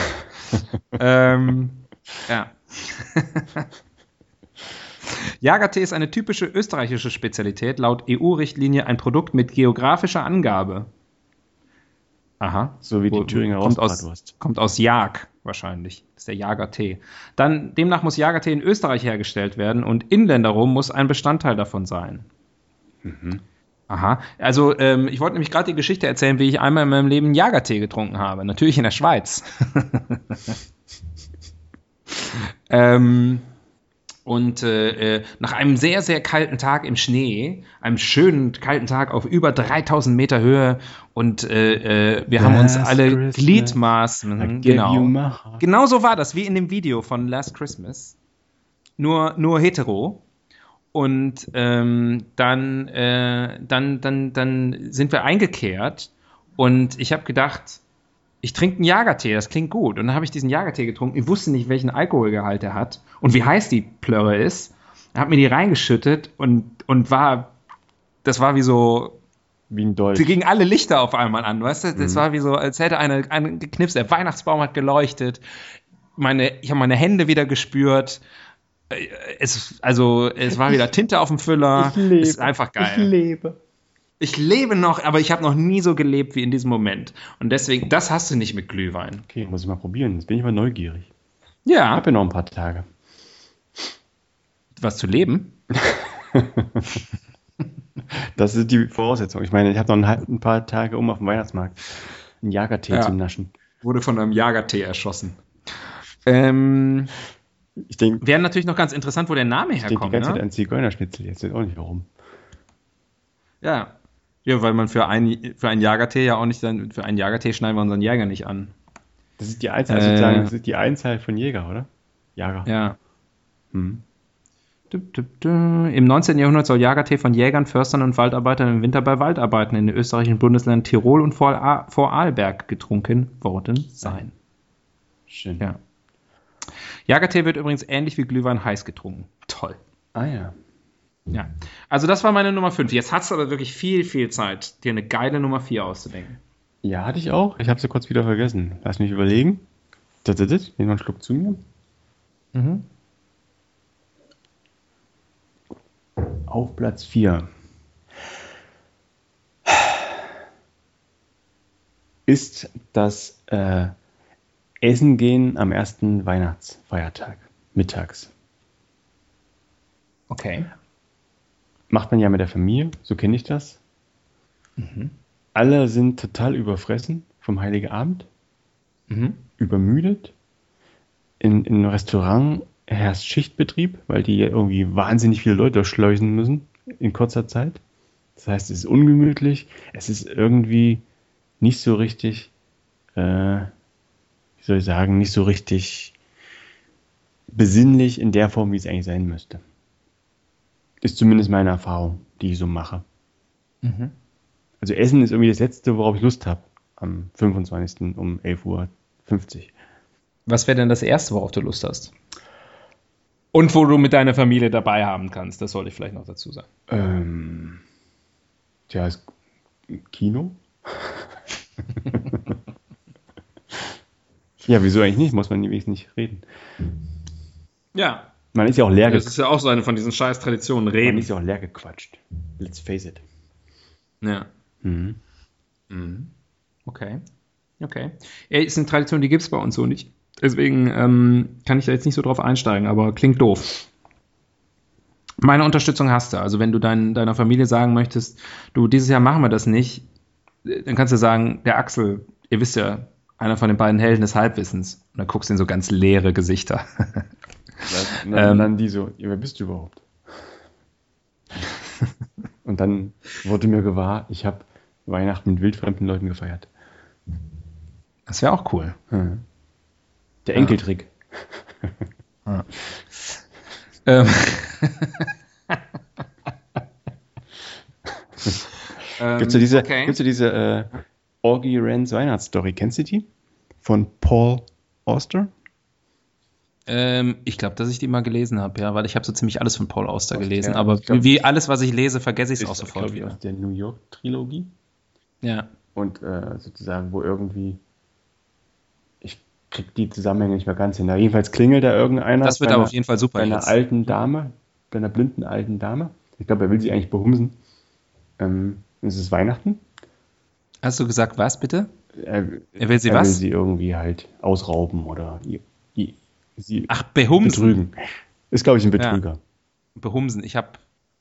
(laughs) ähm, ja. (laughs) Jagertee ist eine typische österreichische Spezialität, laut EU-Richtlinie ein Produkt mit geografischer Angabe. Aha. So wie die Thüringer kommt aus, kommt aus Jag wahrscheinlich. Das ist der Jagertee. Dann, demnach muss Jagertee in Österreich hergestellt werden und Inländerrum muss ein Bestandteil davon sein. Mhm. Aha. Also, ähm, ich wollte nämlich gerade die Geschichte erzählen, wie ich einmal in meinem Leben Jagertee getrunken habe. Natürlich in der Schweiz. (laughs) (laughs) ähm, Und äh, äh, nach einem sehr, sehr kalten Tag im Schnee, einem schönen kalten Tag auf über 3000 Meter Höhe und äh, äh, wir haben uns Last alle Christmas, Gliedmaßen. Genau. Genau so war das, wie in dem Video von Last Christmas. Nur, nur hetero. Und ähm, dann, äh, dann, dann, dann sind wir eingekehrt und ich habe gedacht, ich trinke einen Jagertee, das klingt gut. Und dann habe ich diesen Jagertee getrunken. Ich wusste nicht, welchen Alkoholgehalt er hat und wie heiß die Plörre ist. Habe mir die reingeschüttet und, und war, das war wie so, Wie ein Dolch. Sie gingen alle Lichter auf einmal an, weißt du? Das war wie so, als hätte einer eine geknipst. Der Weihnachtsbaum hat geleuchtet. Meine, ich habe meine Hände wieder gespürt. Äh, Es, also, es war wieder Tinte auf dem Füller. Es ist einfach geil. Ich lebe. Ich lebe noch, aber ich habe noch nie so gelebt wie in diesem Moment. Und deswegen, das hast du nicht mit Glühwein. Okay, muss ich mal probieren. Jetzt bin ich mal neugierig. Ich Ja, habe ja noch ein paar Tage. was zu leben. (laughs) Das ist die Voraussetzung. Ich meine, ich habe noch ein, paar Tage, um auf dem Weihnachtsmarkt einen Jagertee Ja. zu naschen. Wurde von einem Jagertee erschossen. Ähm, Ich denke Wäre natürlich noch ganz interessant, wo der Name ich denk die herkommt. ganze Zeit Ne? an Zigeunerschnitzel. Jetzt weiß auch nicht warum. Ja. Ja, weil man für, ein, für einen Jagertee ja auch nicht, dann, für einen Jagertee schneiden wir unseren Jäger nicht an. Das ist die Einzahl, Äh. sozusagen, das ist die Einzahl von Jäger, oder? Jager. Ja. Hm. Im 19. Jahrhundert soll Jagertee von Jägern, Förstern und Waldarbeitern im Winter bei Waldarbeiten in den österreichischen Bundesländern Tirol und Vorarl- Vorarlberg getrunken worden sein. Schön. Ja. Jagertee wird übrigens ähnlich wie Glühwein heiß getrunken. Toll. Ah ja. Ja. Also das war meine Nummer 5. Jetzt hast du aber wirklich viel, viel Zeit, dir eine geile Nummer 4 auszudenken. Ja, hatte ich auch. Ich habe sie kurz wieder vergessen. Lass mich überlegen. Das, das, das. Nehmen wir einen Schluck zu mir. Mhm. Auf Platz 4 ist das äh, Essen gehen am ersten Weihnachtsfeiertag, mittags. Okay. Macht man ja mit der Familie, so kenne ich das. Alle sind total überfressen vom Heiligen Abend, Mhm. übermüdet. In, in einem Restaurant herrscht Schichtbetrieb, weil die ja irgendwie wahnsinnig viele Leute schleusen müssen in kurzer Zeit. Das heißt, es ist ungemütlich, es ist irgendwie nicht so richtig, äh, wie soll ich sagen, nicht so richtig besinnlich in der Form, wie es eigentlich sein müsste. Ist zumindest meine Erfahrung, die ich so mache. Mhm. Also Essen ist irgendwie das Letzte, worauf ich Lust habe, am 25. um 11.50 Uhr. Was wäre denn das Erste, worauf du Lust hast? Und wo du mit deiner Familie dabei haben kannst, das sollte ich vielleicht noch dazu sagen. Ähm, tja, ist Kino? (laughs) ja, wieso eigentlich nicht? Muss man wenigstens nicht reden. Ja, Man ist ja auch leer, das ist ja auch so eine von diesen scheiß Traditionen, man reden. ist ja auch leer gequatscht. Let's face it. Ja. Mhm. Okay. Okay. Ja, ist eine Tradition, die gibt es bei uns so nicht. Deswegen ähm, kann ich da jetzt nicht so drauf einsteigen, aber klingt doof. Meine Unterstützung hast du. Also wenn du dein, deiner Familie sagen möchtest, du, dieses Jahr machen wir das nicht, äh, dann kannst du sagen, der Axel, ihr wisst ja, einer von den beiden Helden des Halbwissens. Und dann guckst du in so ganz leere Gesichter. (laughs) Und dann, Ähm. dann die so, ja, wer bist du überhaupt? (laughs) Und dann wurde mir gewahr, ich habe Weihnachten mit wildfremden Leuten gefeiert. Das wäre auch cool. Der Enkeltrick. (laughs) Ähm. ähm, Gibt's ja diese, okay. gibt's ja diese äh, Orgy Rans Weihnachtsstory? Kennst du die? Von Paul Auster? Ähm, ich glaube, dass ich die mal gelesen habe, ja, weil ich habe so ziemlich alles von Paul Auster Aus gelesen, der- aber glaub- wie alles, was ich lese, vergesse ich es auch sofort glaub wieder. aus der New York Trilogie. Ja. Und äh, sozusagen, wo irgendwie. Ich krieg die Zusammenhänge nicht mehr ganz hin. Da jedenfalls klingelt da irgendeiner. Das wird aber einer- auf jeden Fall super Bei einer jetzt. alten Dame, bei einer blinden alten Dame. Ich glaube, er will sie eigentlich behumsen. Ähm, es ist Weihnachten. Hast du gesagt, was bitte? Er, Er will sie er was? will sie irgendwie halt ausrauben oder sie Ach, behumsen. betrügen. Ist, glaube ich, ein Betrüger. Behumsen. Ich habe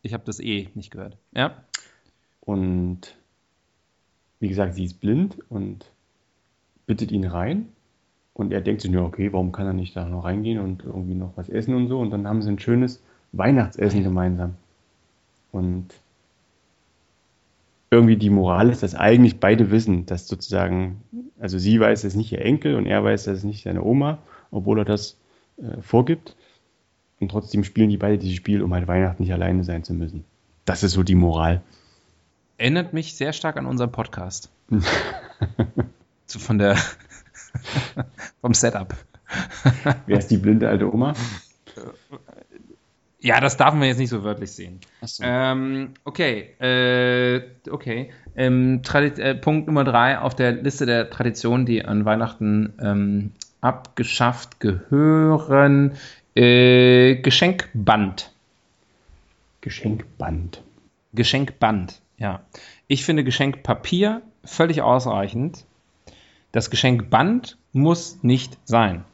ich hab das eh nicht gehört. Ja. Und wie gesagt, sie ist blind und bittet ihn rein. Und er denkt sich nur, okay, warum kann er nicht da noch reingehen und irgendwie noch was essen und so. Und dann haben sie ein schönes Weihnachtsessen gemeinsam. Und irgendwie die Moral ist, dass eigentlich beide wissen, dass sozusagen, also sie weiß, es ist nicht ihr Enkel und er weiß, dass es nicht seine Oma, obwohl er das äh, vorgibt. Und trotzdem spielen die beide dieses Spiel, um halt Weihnachten nicht alleine sein zu müssen. Das ist so die Moral. Erinnert mich sehr stark an unseren Podcast. (laughs) so von der (laughs) vom Setup. Wer ist die blinde alte Oma? Ja, das darf man jetzt nicht so wörtlich sehen. Achso. Ähm, okay, äh, okay. Ähm, äh, Punkt Nummer drei auf der Liste der Traditionen, die an Weihnachten ähm, abgeschafft gehören. Äh, Geschenkband. Geschenkband. Geschenkband, ja. Ich finde Geschenkpapier völlig ausreichend. Das Geschenkband muss nicht sein.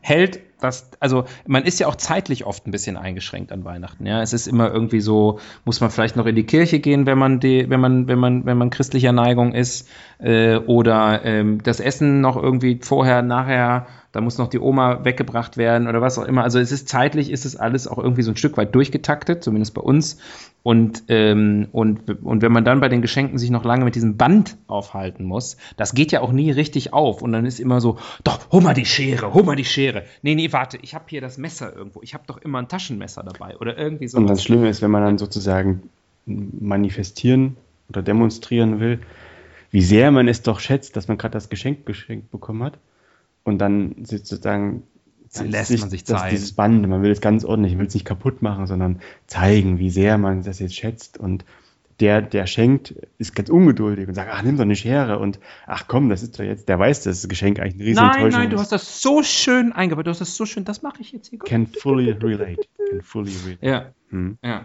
Hält das, also man ist ja auch zeitlich oft ein bisschen eingeschränkt an Weihnachten. Ja, es ist immer irgendwie so, muss man vielleicht noch in die Kirche gehen, wenn man die, wenn man, wenn man, wenn man christlicher Neigung ist, äh, oder ähm, das Essen noch irgendwie vorher, nachher, da muss noch die Oma weggebracht werden oder was auch immer. Also es ist zeitlich, ist es alles auch irgendwie so ein Stück weit durchgetaktet, zumindest bei uns. Und, ähm, und, und wenn man dann bei den Geschenken sich noch lange mit diesem Band aufhalten muss, das geht ja auch nie richtig auf. Und dann ist immer so, doch, hol mal die Schere, hol mal die Schere. Nee, nee, warte, ich habe hier das Messer irgendwo. Ich habe doch immer ein Taschenmesser dabei oder irgendwie so. Und das Schlimme ist, wenn man dann sozusagen manifestieren oder demonstrieren will, wie sehr man es doch schätzt, dass man gerade das Geschenk geschenkt bekommen hat. Und dann sozusagen Dann lässt man sich das, Zeit. dieses Band, man will es ganz ordentlich, man will es nicht kaputt machen, sondern zeigen, wie sehr man das jetzt schätzt. Und der, der schenkt, ist ganz ungeduldig und sagt, ach, nimm doch eine Schere und ach komm, das ist doch jetzt, der weiß, dass das Geschenk eigentlich eine riesen Nein, Enttäuschung nein, du hast das so schön eingebaut. Du hast das so schön, das mache ich jetzt hier. Can fully relate. Can fully relate. Ja, Hm. ja.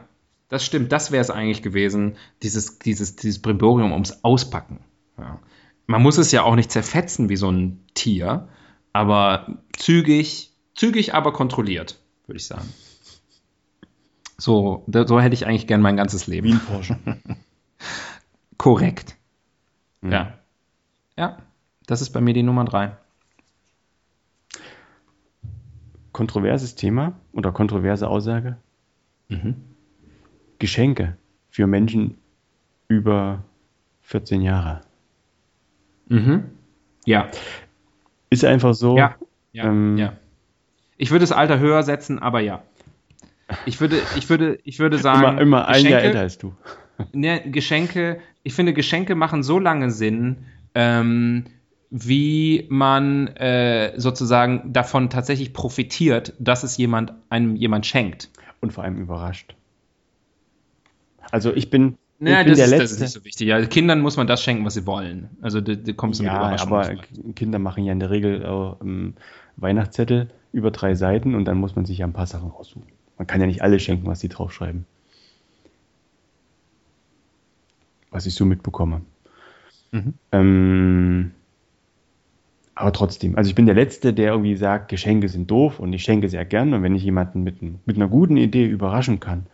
Das stimmt, das wäre es eigentlich gewesen, dieses, dieses, dieses Brimborium ums Auspacken. Ja. Man muss es ja auch nicht zerfetzen wie so ein Tier, aber zügig, zügig, aber kontrolliert, würde ich sagen. So, so hätte ich eigentlich gern mein ganzes Leben. Wie ein Porsche. (laughs) Korrekt. Mhm. Ja. Ja, das ist bei mir die Nummer drei. Kontroverses Thema oder kontroverse Aussage. Mhm. Geschenke für Menschen über 14 Jahre. Mhm. Ja, Ist einfach so. Ja, ja, Ähm, ja. Ich würde das Alter höher setzen, aber ja. Ich würde, ich würde, ich würde sagen, Immer, immer ein Jahr älter als du. Ne, Geschenke, ich finde, Geschenke machen so lange Sinn, ähm, wie man äh, sozusagen davon tatsächlich profitiert, dass es jemand einem jemand schenkt. Und vor allem überrascht. Also ich bin, Naja, ich bin das, der ist, das Letzte. ist nicht so wichtig. Ja, Kindern muss man das schenken, was sie wollen. Also da, da kommst du mit ja, Überraschungen aber nicht weit. Kinder machen ja in der Regel auch, ähm, Weihnachtszettel über drei Seiten und dann muss man sich ja ein paar Sachen raussuchen. Man kann ja nicht alles schenken, was sie draufschreiben. Was ich so mitbekomme. Mhm. Ähm, aber trotzdem, also ich bin der Letzte, der irgendwie sagt, Geschenke sind doof und ich schenke sehr gern. Und wenn ich jemanden mit, mit einer guten Idee überraschen kann,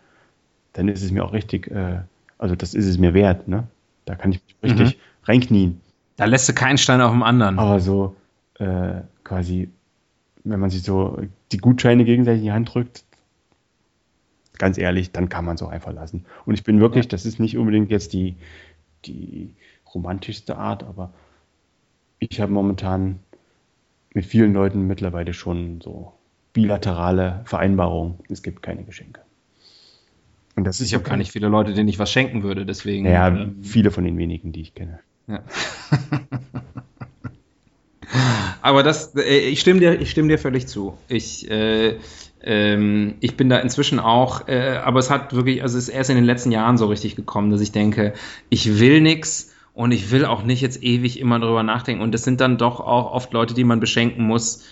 dann ist es mir auch richtig, äh, also das ist es mir wert. Ne? Da kann ich mich richtig reinknien. Da lässt du keinen Stein auf dem anderen. Aber so äh, quasi, wenn man sich so die Gutscheine gegenseitig in die Hand drückt, ganz ehrlich, dann kann man es auch einfach lassen. Und ich bin wirklich, Ja. das ist nicht unbedingt jetzt die, die romantischste Art, aber ich habe momentan mit vielen Leuten mittlerweile schon so bilaterale Vereinbarungen. Es gibt keine Geschenke. Und das ist Ich habe gar nicht viele Leute, denen ich was schenken würde, deswegen. Ja, ähm, viele von den wenigen, die ich kenne. Ja. (laughs) Aber das, äh, ich stimme dir, ich stimme dir völlig zu. Ich, äh, ähm, ich bin da inzwischen auch, äh, aber es hat wirklich, also es ist erst in den letzten Jahren so richtig gekommen, dass ich denke, ich will nix und ich will auch nicht jetzt ewig immer drüber nachdenken. Und das sind dann doch auch oft Leute, die man beschenken muss.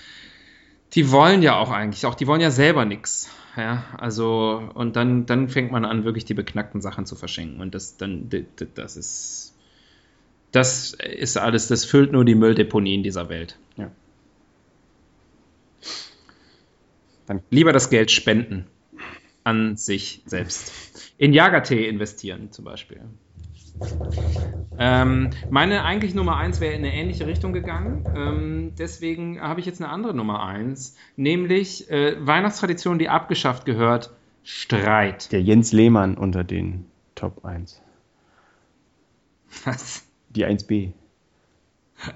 Die wollen ja auch eigentlich, auch die wollen ja selber nix. Ja, also, und dann, dann fängt man an, wirklich die beknackten Sachen zu verschenken. Und das, dann, das ist, das ist alles, das füllt nur die Mülldeponien dieser Welt. Dann- Lieber das Geld spenden an sich selbst. In Jagertee investieren zum Beispiel. Ähm, meine eigentlich Nummer 1 wäre in eine ähnliche Richtung gegangen. Ähm, deswegen habe ich jetzt eine andere Nummer 1, nämlich äh, Weihnachtstradition, die abgeschafft gehört, Streit. Der Jens Lehmann unter den Top 1. Was? Die 1b.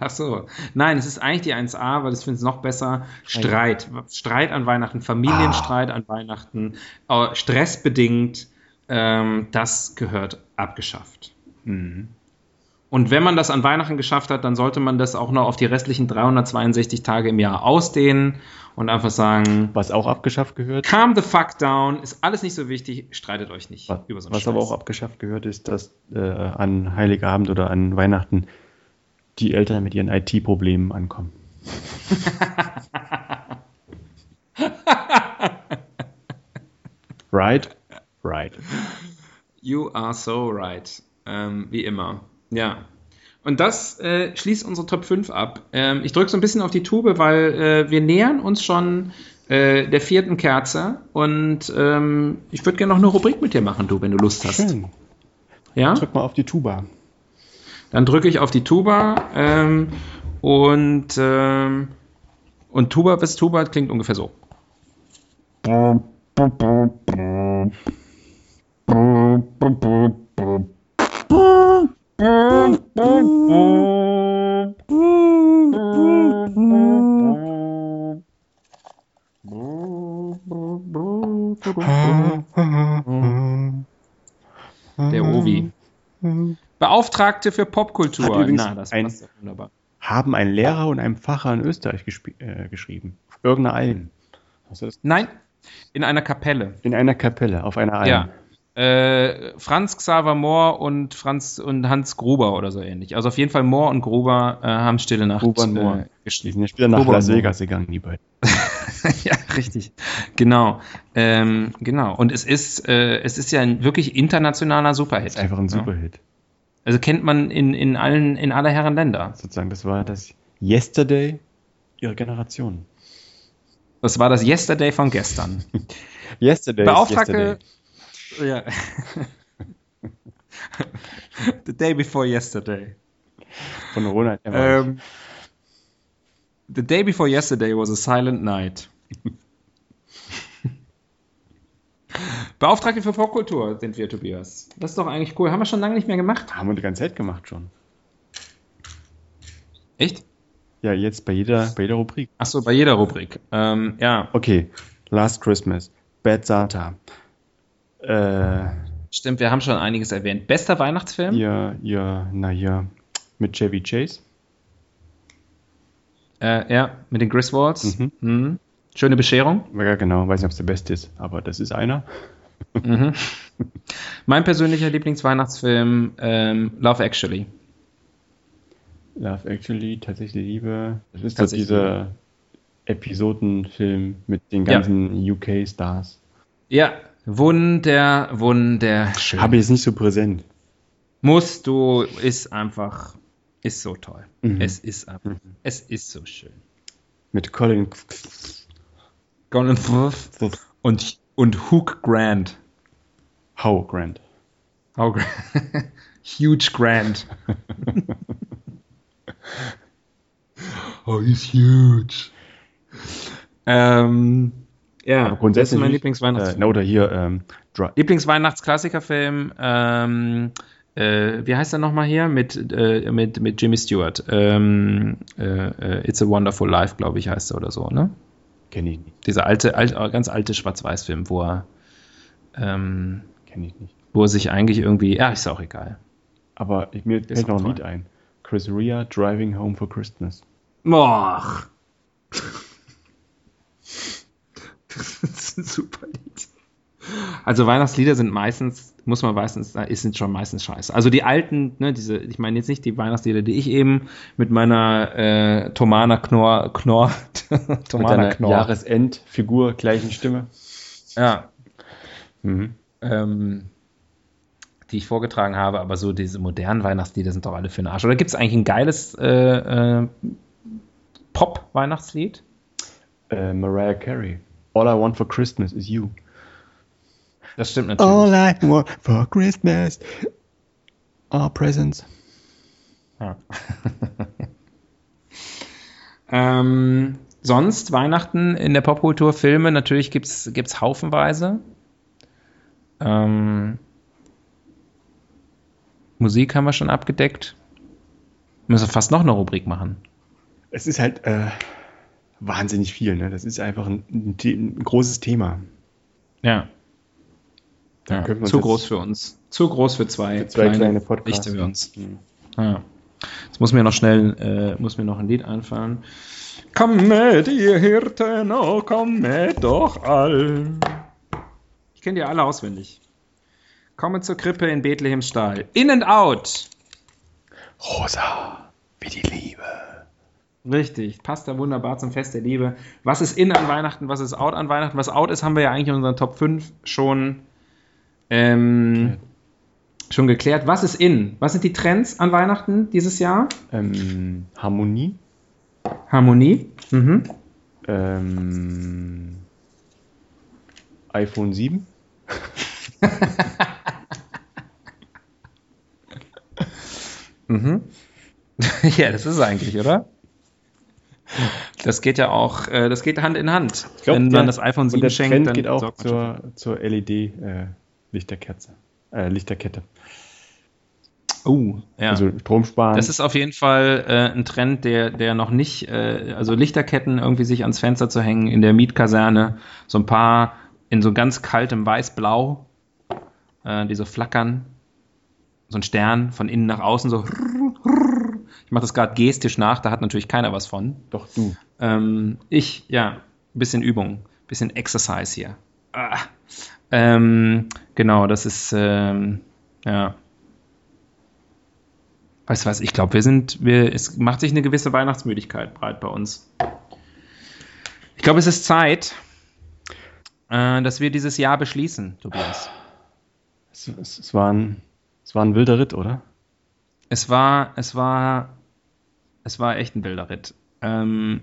Ach so. Nein, es ist eigentlich die 1a, weil ich finde es noch besser. Streit. Streit an Weihnachten, Familienstreit an Weihnachten, äh, stressbedingt. Ähm, das gehört abgeschafft. Und wenn man das an Weihnachten geschafft hat, dann sollte man das auch noch auf die restlichen 362 Tage im Jahr ausdehnen und einfach sagen, Was auch abgeschafft gehört. calm the fuck down, ist alles nicht so wichtig, streitet euch nicht Was, über so einen was aber Scheiß. auch abgeschafft gehört, ist, dass äh, an Heiligabend oder an Weihnachten die Eltern mit ihren IT-Problemen ankommen. (laughs) right? Right. You are so right. Ähm, wie immer. Ja. Und das äh, schließt unsere Top 5 ab. Ähm, ich drücke so ein bisschen auf die Tube, weil äh, wir nähern uns schon äh, der vierten Kerze und ähm, ich würde gerne noch eine Rubrik mit dir machen, du, wenn du Lust hast. Schön. Ja? Drück mal auf die Tuba. Dann drücke ich auf die Tuba ähm, und, ähm, und Tuba bis Tuba klingt ungefähr so. Der Ovi. Beauftragte für Popkultur. Hat übrigens Na, das ein- passt ja wunderbar. Haben ein Lehrer und ein Pfarrer in Österreich äh, geschrieben. Auf irgendeiner Alm. Nein, in einer Kapelle. In einer Kapelle, auf einer Alm. Ja. Äh, Franz Xaver Mohr und Franz und Hans Gruber oder so ähnlich. Also auf jeden Fall Mohr und Gruber äh, haben Stille Nacht Gruber und Mohr. äh, Die geschrieben. sind ja später nach Gruber Las. Vegas gegangen, die beiden. (laughs) ja, richtig. Genau. Ähm, genau. Und es ist, äh, es ist ja ein wirklich internationaler Superhit. Das ist einfach ein Ja. Also kennt man in, in allen, in aller Herren Länder. Sozusagen, das war das Yesterday ihrer Generation. Das war das Yesterday von gestern. (laughs) Yesterday. Beauftragte. yesterday. Ja. (laughs) The day before yesterday. Von Ronald Emmerich. Um, the day before yesterday was a silent night. (laughs) Beauftragte für Popkultur sind wir, Tobias. Das ist doch eigentlich cool. Haben wir schon lange nicht mehr gemacht. Haben wir die ganze Zeit gemacht schon. Echt? Ja, jetzt bei jeder, bei jeder Rubrik. Achso, bei jeder Rubrik. Ähm, ja, Okay, Last Christmas, Bad Santa, äh, stimmt, wir haben schon einiges erwähnt. Bester Weihnachtsfilm? ihr, ihr, na hier, mit Chevy Chase. Äh, ja, mit den Griswolds. Mhm. Mhm. Schöne Bescherung. Ja, genau, weiß nicht, ob es der beste ist, aber das ist einer. Mhm. Mein persönlicher Lieblingsweihnachtsfilm, ähm, Love Actually. Love Actually, tatsächlich Liebe. Das ist doch dieser Episodenfilm mit den Ja. ganzen UK-Stars. Ja, wunder, wunderschön. Habe ich jetzt nicht so präsent. Musst du, ist einfach, ist so toll. Mhm. Es ist einfach, es ist so schön. Mit Colin Colin und, und Hugh Grant. How Grant. Oh, Gra- (laughs) Huge Grant. oh, (laughs) he's huge. Ähm, ja, Aber das ist mein Äh, Lieblingsweihnachtsfilm. na, oder hier, ähm, Lieblingsweihnachtsklassikerfilm, ähm, äh, wie heißt er nochmal hier? Mit, äh, mit, mit Jimmy Stewart. Ähm, äh, äh, It's a Wonderful Life, glaube ich, heißt er oder so, ne? Kenne ich nicht. Dieser alte, alt, ganz alte Schwarz-Weiß-Film, wo er, ähm, Kenne ich nicht. wo er sich eigentlich irgendwie, ja, ist auch egal. Aber ich, mir fällt noch ein Lied ein. Chris Rea, Driving Home for Christmas. Boah. (laughs) Das ist ein super Lied. Also Weihnachtslieder sind meistens, muss man meistens, äh, sind schon meistens scheiße. Also die alten, ne, diese, ich meine jetzt nicht die Weihnachtslieder, die ich eben mit meiner äh, Tomana Knorr, Knorr, (laughs) Tomana Knorr, Jahresendfigur gleichen Stimme. ja, Mhm. ähm, die ich vorgetragen habe, aber so diese modernen Weihnachtslieder sind doch alle für den Arsch. Oder gibt es eigentlich ein geiles äh, äh, Pop-Weihnachtslied? Äh, Mariah Carey. All I want for Christmas is you. Das stimmt natürlich. I want for Christmas. Ah, Presents. Ja. (laughs) ähm, sonst Weihnachten in der Popkultur, Filme, natürlich gibt es haufenweise. Ähm, Musik haben wir schon abgedeckt. Müssen wir fast noch eine Rubrik machen. Es ist halt äh, wahnsinnig viel, ne? Das ist einfach ein, ein, ein großes Thema. Ja. Ja zu groß für uns. Zu groß für zwei, Für zwei kleine Podcasts. Richter wie uns. Hm. Ja. Jetzt muss mir noch schnell, äh, muss mir noch ein Lied einfallen. Kommet, ihr Hirten, oh, kommet doch all. Ich kenne die alle auswendig. Komme zur Krippe in Bethlehems Stall. In and out. Rosa, wie die Liebe. Richtig, passt da wunderbar zum Fest der Liebe. Was ist in an Weihnachten, was ist out an Weihnachten? Was out ist, haben wir ja eigentlich in unseren Top 5 schon, ähm, schon geklärt. Was ist in? Was sind die Trends an Weihnachten dieses Jahr? Ähm, Harmonie. Harmonie. Mhm. Ähm, iPhone 7. (laughs) Mhm. (laughs) ja, das ist es eigentlich, oder? Das geht ja auch, äh, das geht Hand in Hand. Glaub, Wenn der- man das iPhone Und 7 der schenkt, Trend dann geht auch zur, zur LED-Lichterkerze. Äh, Lichterkette. Oh, ja. Also Strom sparen. Das ist auf jeden Fall äh, ein Trend, der, der noch nicht, äh, also Lichterketten irgendwie sich ans Fenster zu hängen in der Mietkaserne, so ein paar in so ganz kaltem Weiß-Blau, äh, die so flackern, so ein Stern von innen nach außen so. Ich mache das gerade gestisch nach, da hat natürlich keiner was von. Doch du. Ähm, ich, ja, ein bisschen Übung, bisschen Exercise hier. Ah. Ähm, genau, das ist, ähm, ja. Weißt du was, ich glaube, wir sind, wir, es macht sich eine gewisse Weihnachtsmüdigkeit breit bei uns. Ich glaube, es ist Zeit, äh, dass wir dieses Jahr beschließen, Tobias. Es, es, es, war ein, es war ein wilder Ritt, oder? Es war, es war, es war echt ein wilder Ritt. Ähm,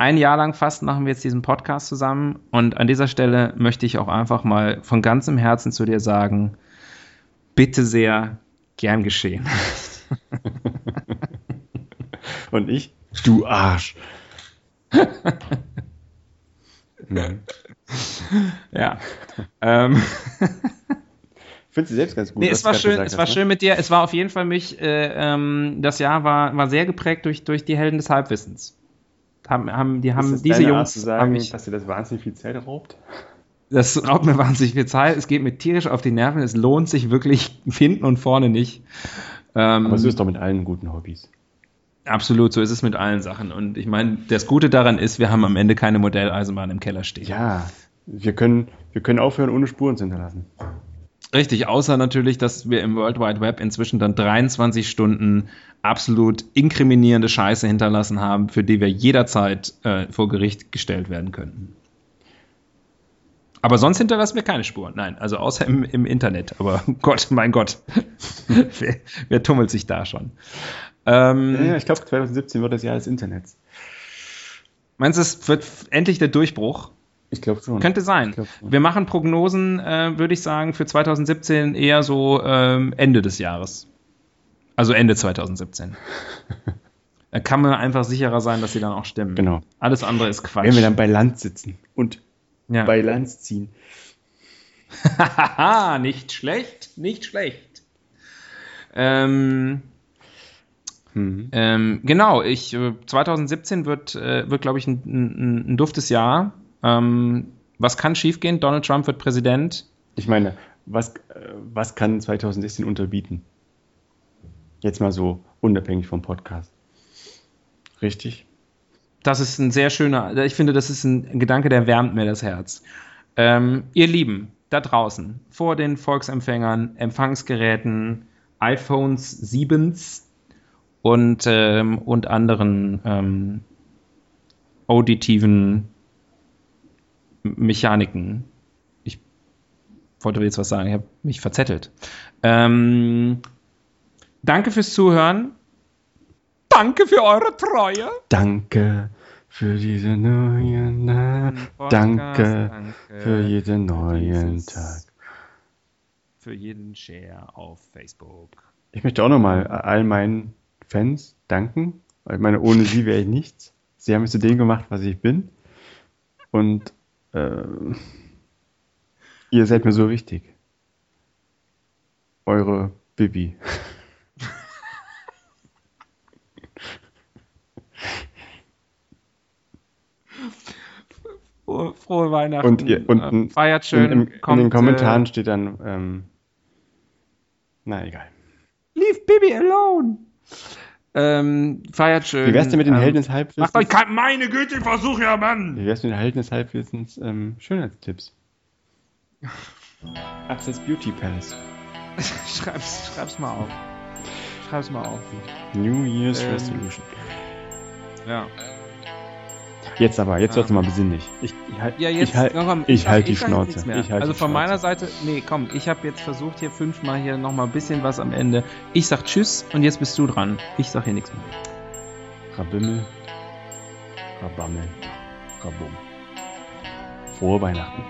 ein Jahr lang fast machen wir jetzt diesen Podcast zusammen und an dieser Stelle möchte ich auch einfach mal von ganzem Herzen zu dir sagen, bitte sehr, gern geschehen. (laughs) Und ich? Du Arsch. Nein. Ja. ähm, Findest du selbst ganz gut? nee, es war schön, es war hast, schön mit dir. Es war auf jeden Fall mich, äh, ähm, das Jahr war, war sehr geprägt durch, durch die Helden des Halbwissens. Haben, haben, die haben diese deine Art Jungs zu sagen, mich, dass dir das wahnsinnig viel Zeit raubt? Das raubt mir wahnsinnig viel Zeit. Es geht mir tierisch auf die Nerven. Es lohnt sich wirklich hinten und vorne nicht. Ähm, Aber so ist doch mit allen guten Hobbys. absolut, so ist es mit allen Sachen. Und ich meine, das Gute daran ist, wir haben am Ende keine Modelleisenbahn im Keller stehen. Ja, wir können, wir können aufhören, ohne Spuren zu hinterlassen. Richtig, außer natürlich, dass wir im World Wide Web inzwischen dann 23 Stunden absolut inkriminierende Scheiße hinterlassen haben, für die wir jederzeit äh, vor Gericht gestellt werden könnten. Aber sonst hinterlassen wir keine Spuren. Nein, also außer im, im Internet. Aber (laughs) Gott, mein Gott, (laughs) wer, wer tummelt sich da schon? Ähm, Ja, ich glaube, 2017 wird das Jahr des Internets. Meinst du, es wird endlich der Durchbruch? Ich glaube schon. Könnte sein. Wir machen Prognosen, äh, würde ich sagen, für 2017 eher so ähm, Ende des Jahres. Also Ende 2017. (laughs) da kann man einfach sicherer sein, dass sie dann auch stimmen. Genau. Alles andere ist Quatsch. Wenn wir dann bei Land sitzen und ja. bei Lanz ziehen. (laughs) Nicht schlecht, nicht schlecht. Ähm, Mhm. ähm, genau, ich, äh, 2017 wird, äh, wird glaube ich, ein, ein, ein duftes Jahr. Ähm, was kann schiefgehen? Donald Trump wird Präsident. Ich meine, was, äh, was kann 2016 unterbieten? Jetzt mal so unabhängig vom Podcast. Richtig? Das ist ein sehr schöner, ich finde, das ist ein Gedanke, der wärmt mir das Herz. Ähm, ihr Lieben, da draußen, vor den Volksempfängern, Empfangsgeräten, iPhones 7s und, ähm, und anderen ähm, auditiven Mechaniken. Ich wollte jetzt was sagen, ich habe mich verzettelt. Ähm, danke fürs Zuhören. Danke für eure Treue. Danke für diese neuen Tag. Danke danke für jeden neuen dieses- Tag. Für jeden Share auf Facebook. Ich möchte auch nochmal all meinen Fans danken. Ich meine, ohne sie wäre ich nichts. Sie haben mich zu dem gemacht, was ich bin. Und äh, ihr seid mir so wichtig. Eure Bibi. Frohe, frohe Weihnachten. Und ihr- und- äh, feiert schön. in, in, kommt, in den Kommentaren Äh, steht dann, ähm, na egal. Leave Bibi alone. Ähm, feiert schön. Wie wär's denn mit den ähm, Helden des Macht Halbwissens? euch kein, meine Güte, ich versuch ja, Mann. Wie wär's mit den Helden des Halbwissens ähm, Schönheitstipps? (laughs) Access Beauty Palace. (laughs) schreib's, schreib's mal auf. Schreib's mal auf. New Year's Ähm, Resolution. Ja. Jetzt aber, jetzt wird's ähm, mal besinnlich. Ich, ich, halt- Ja, jetzt, ich, halt- komm, ich sag- halt die Schnauze. Ich halt also die von meiner Schnauze. Seite, nee, komm, ich habe jetzt versucht hier fünfmal hier nochmal ein bisschen was am Ende. Ich sag Tschüss und jetzt bist du dran. Ich sag hier nichts mehr. Rabimmel, Rabammel, Rabum. Frohe Weihnachten.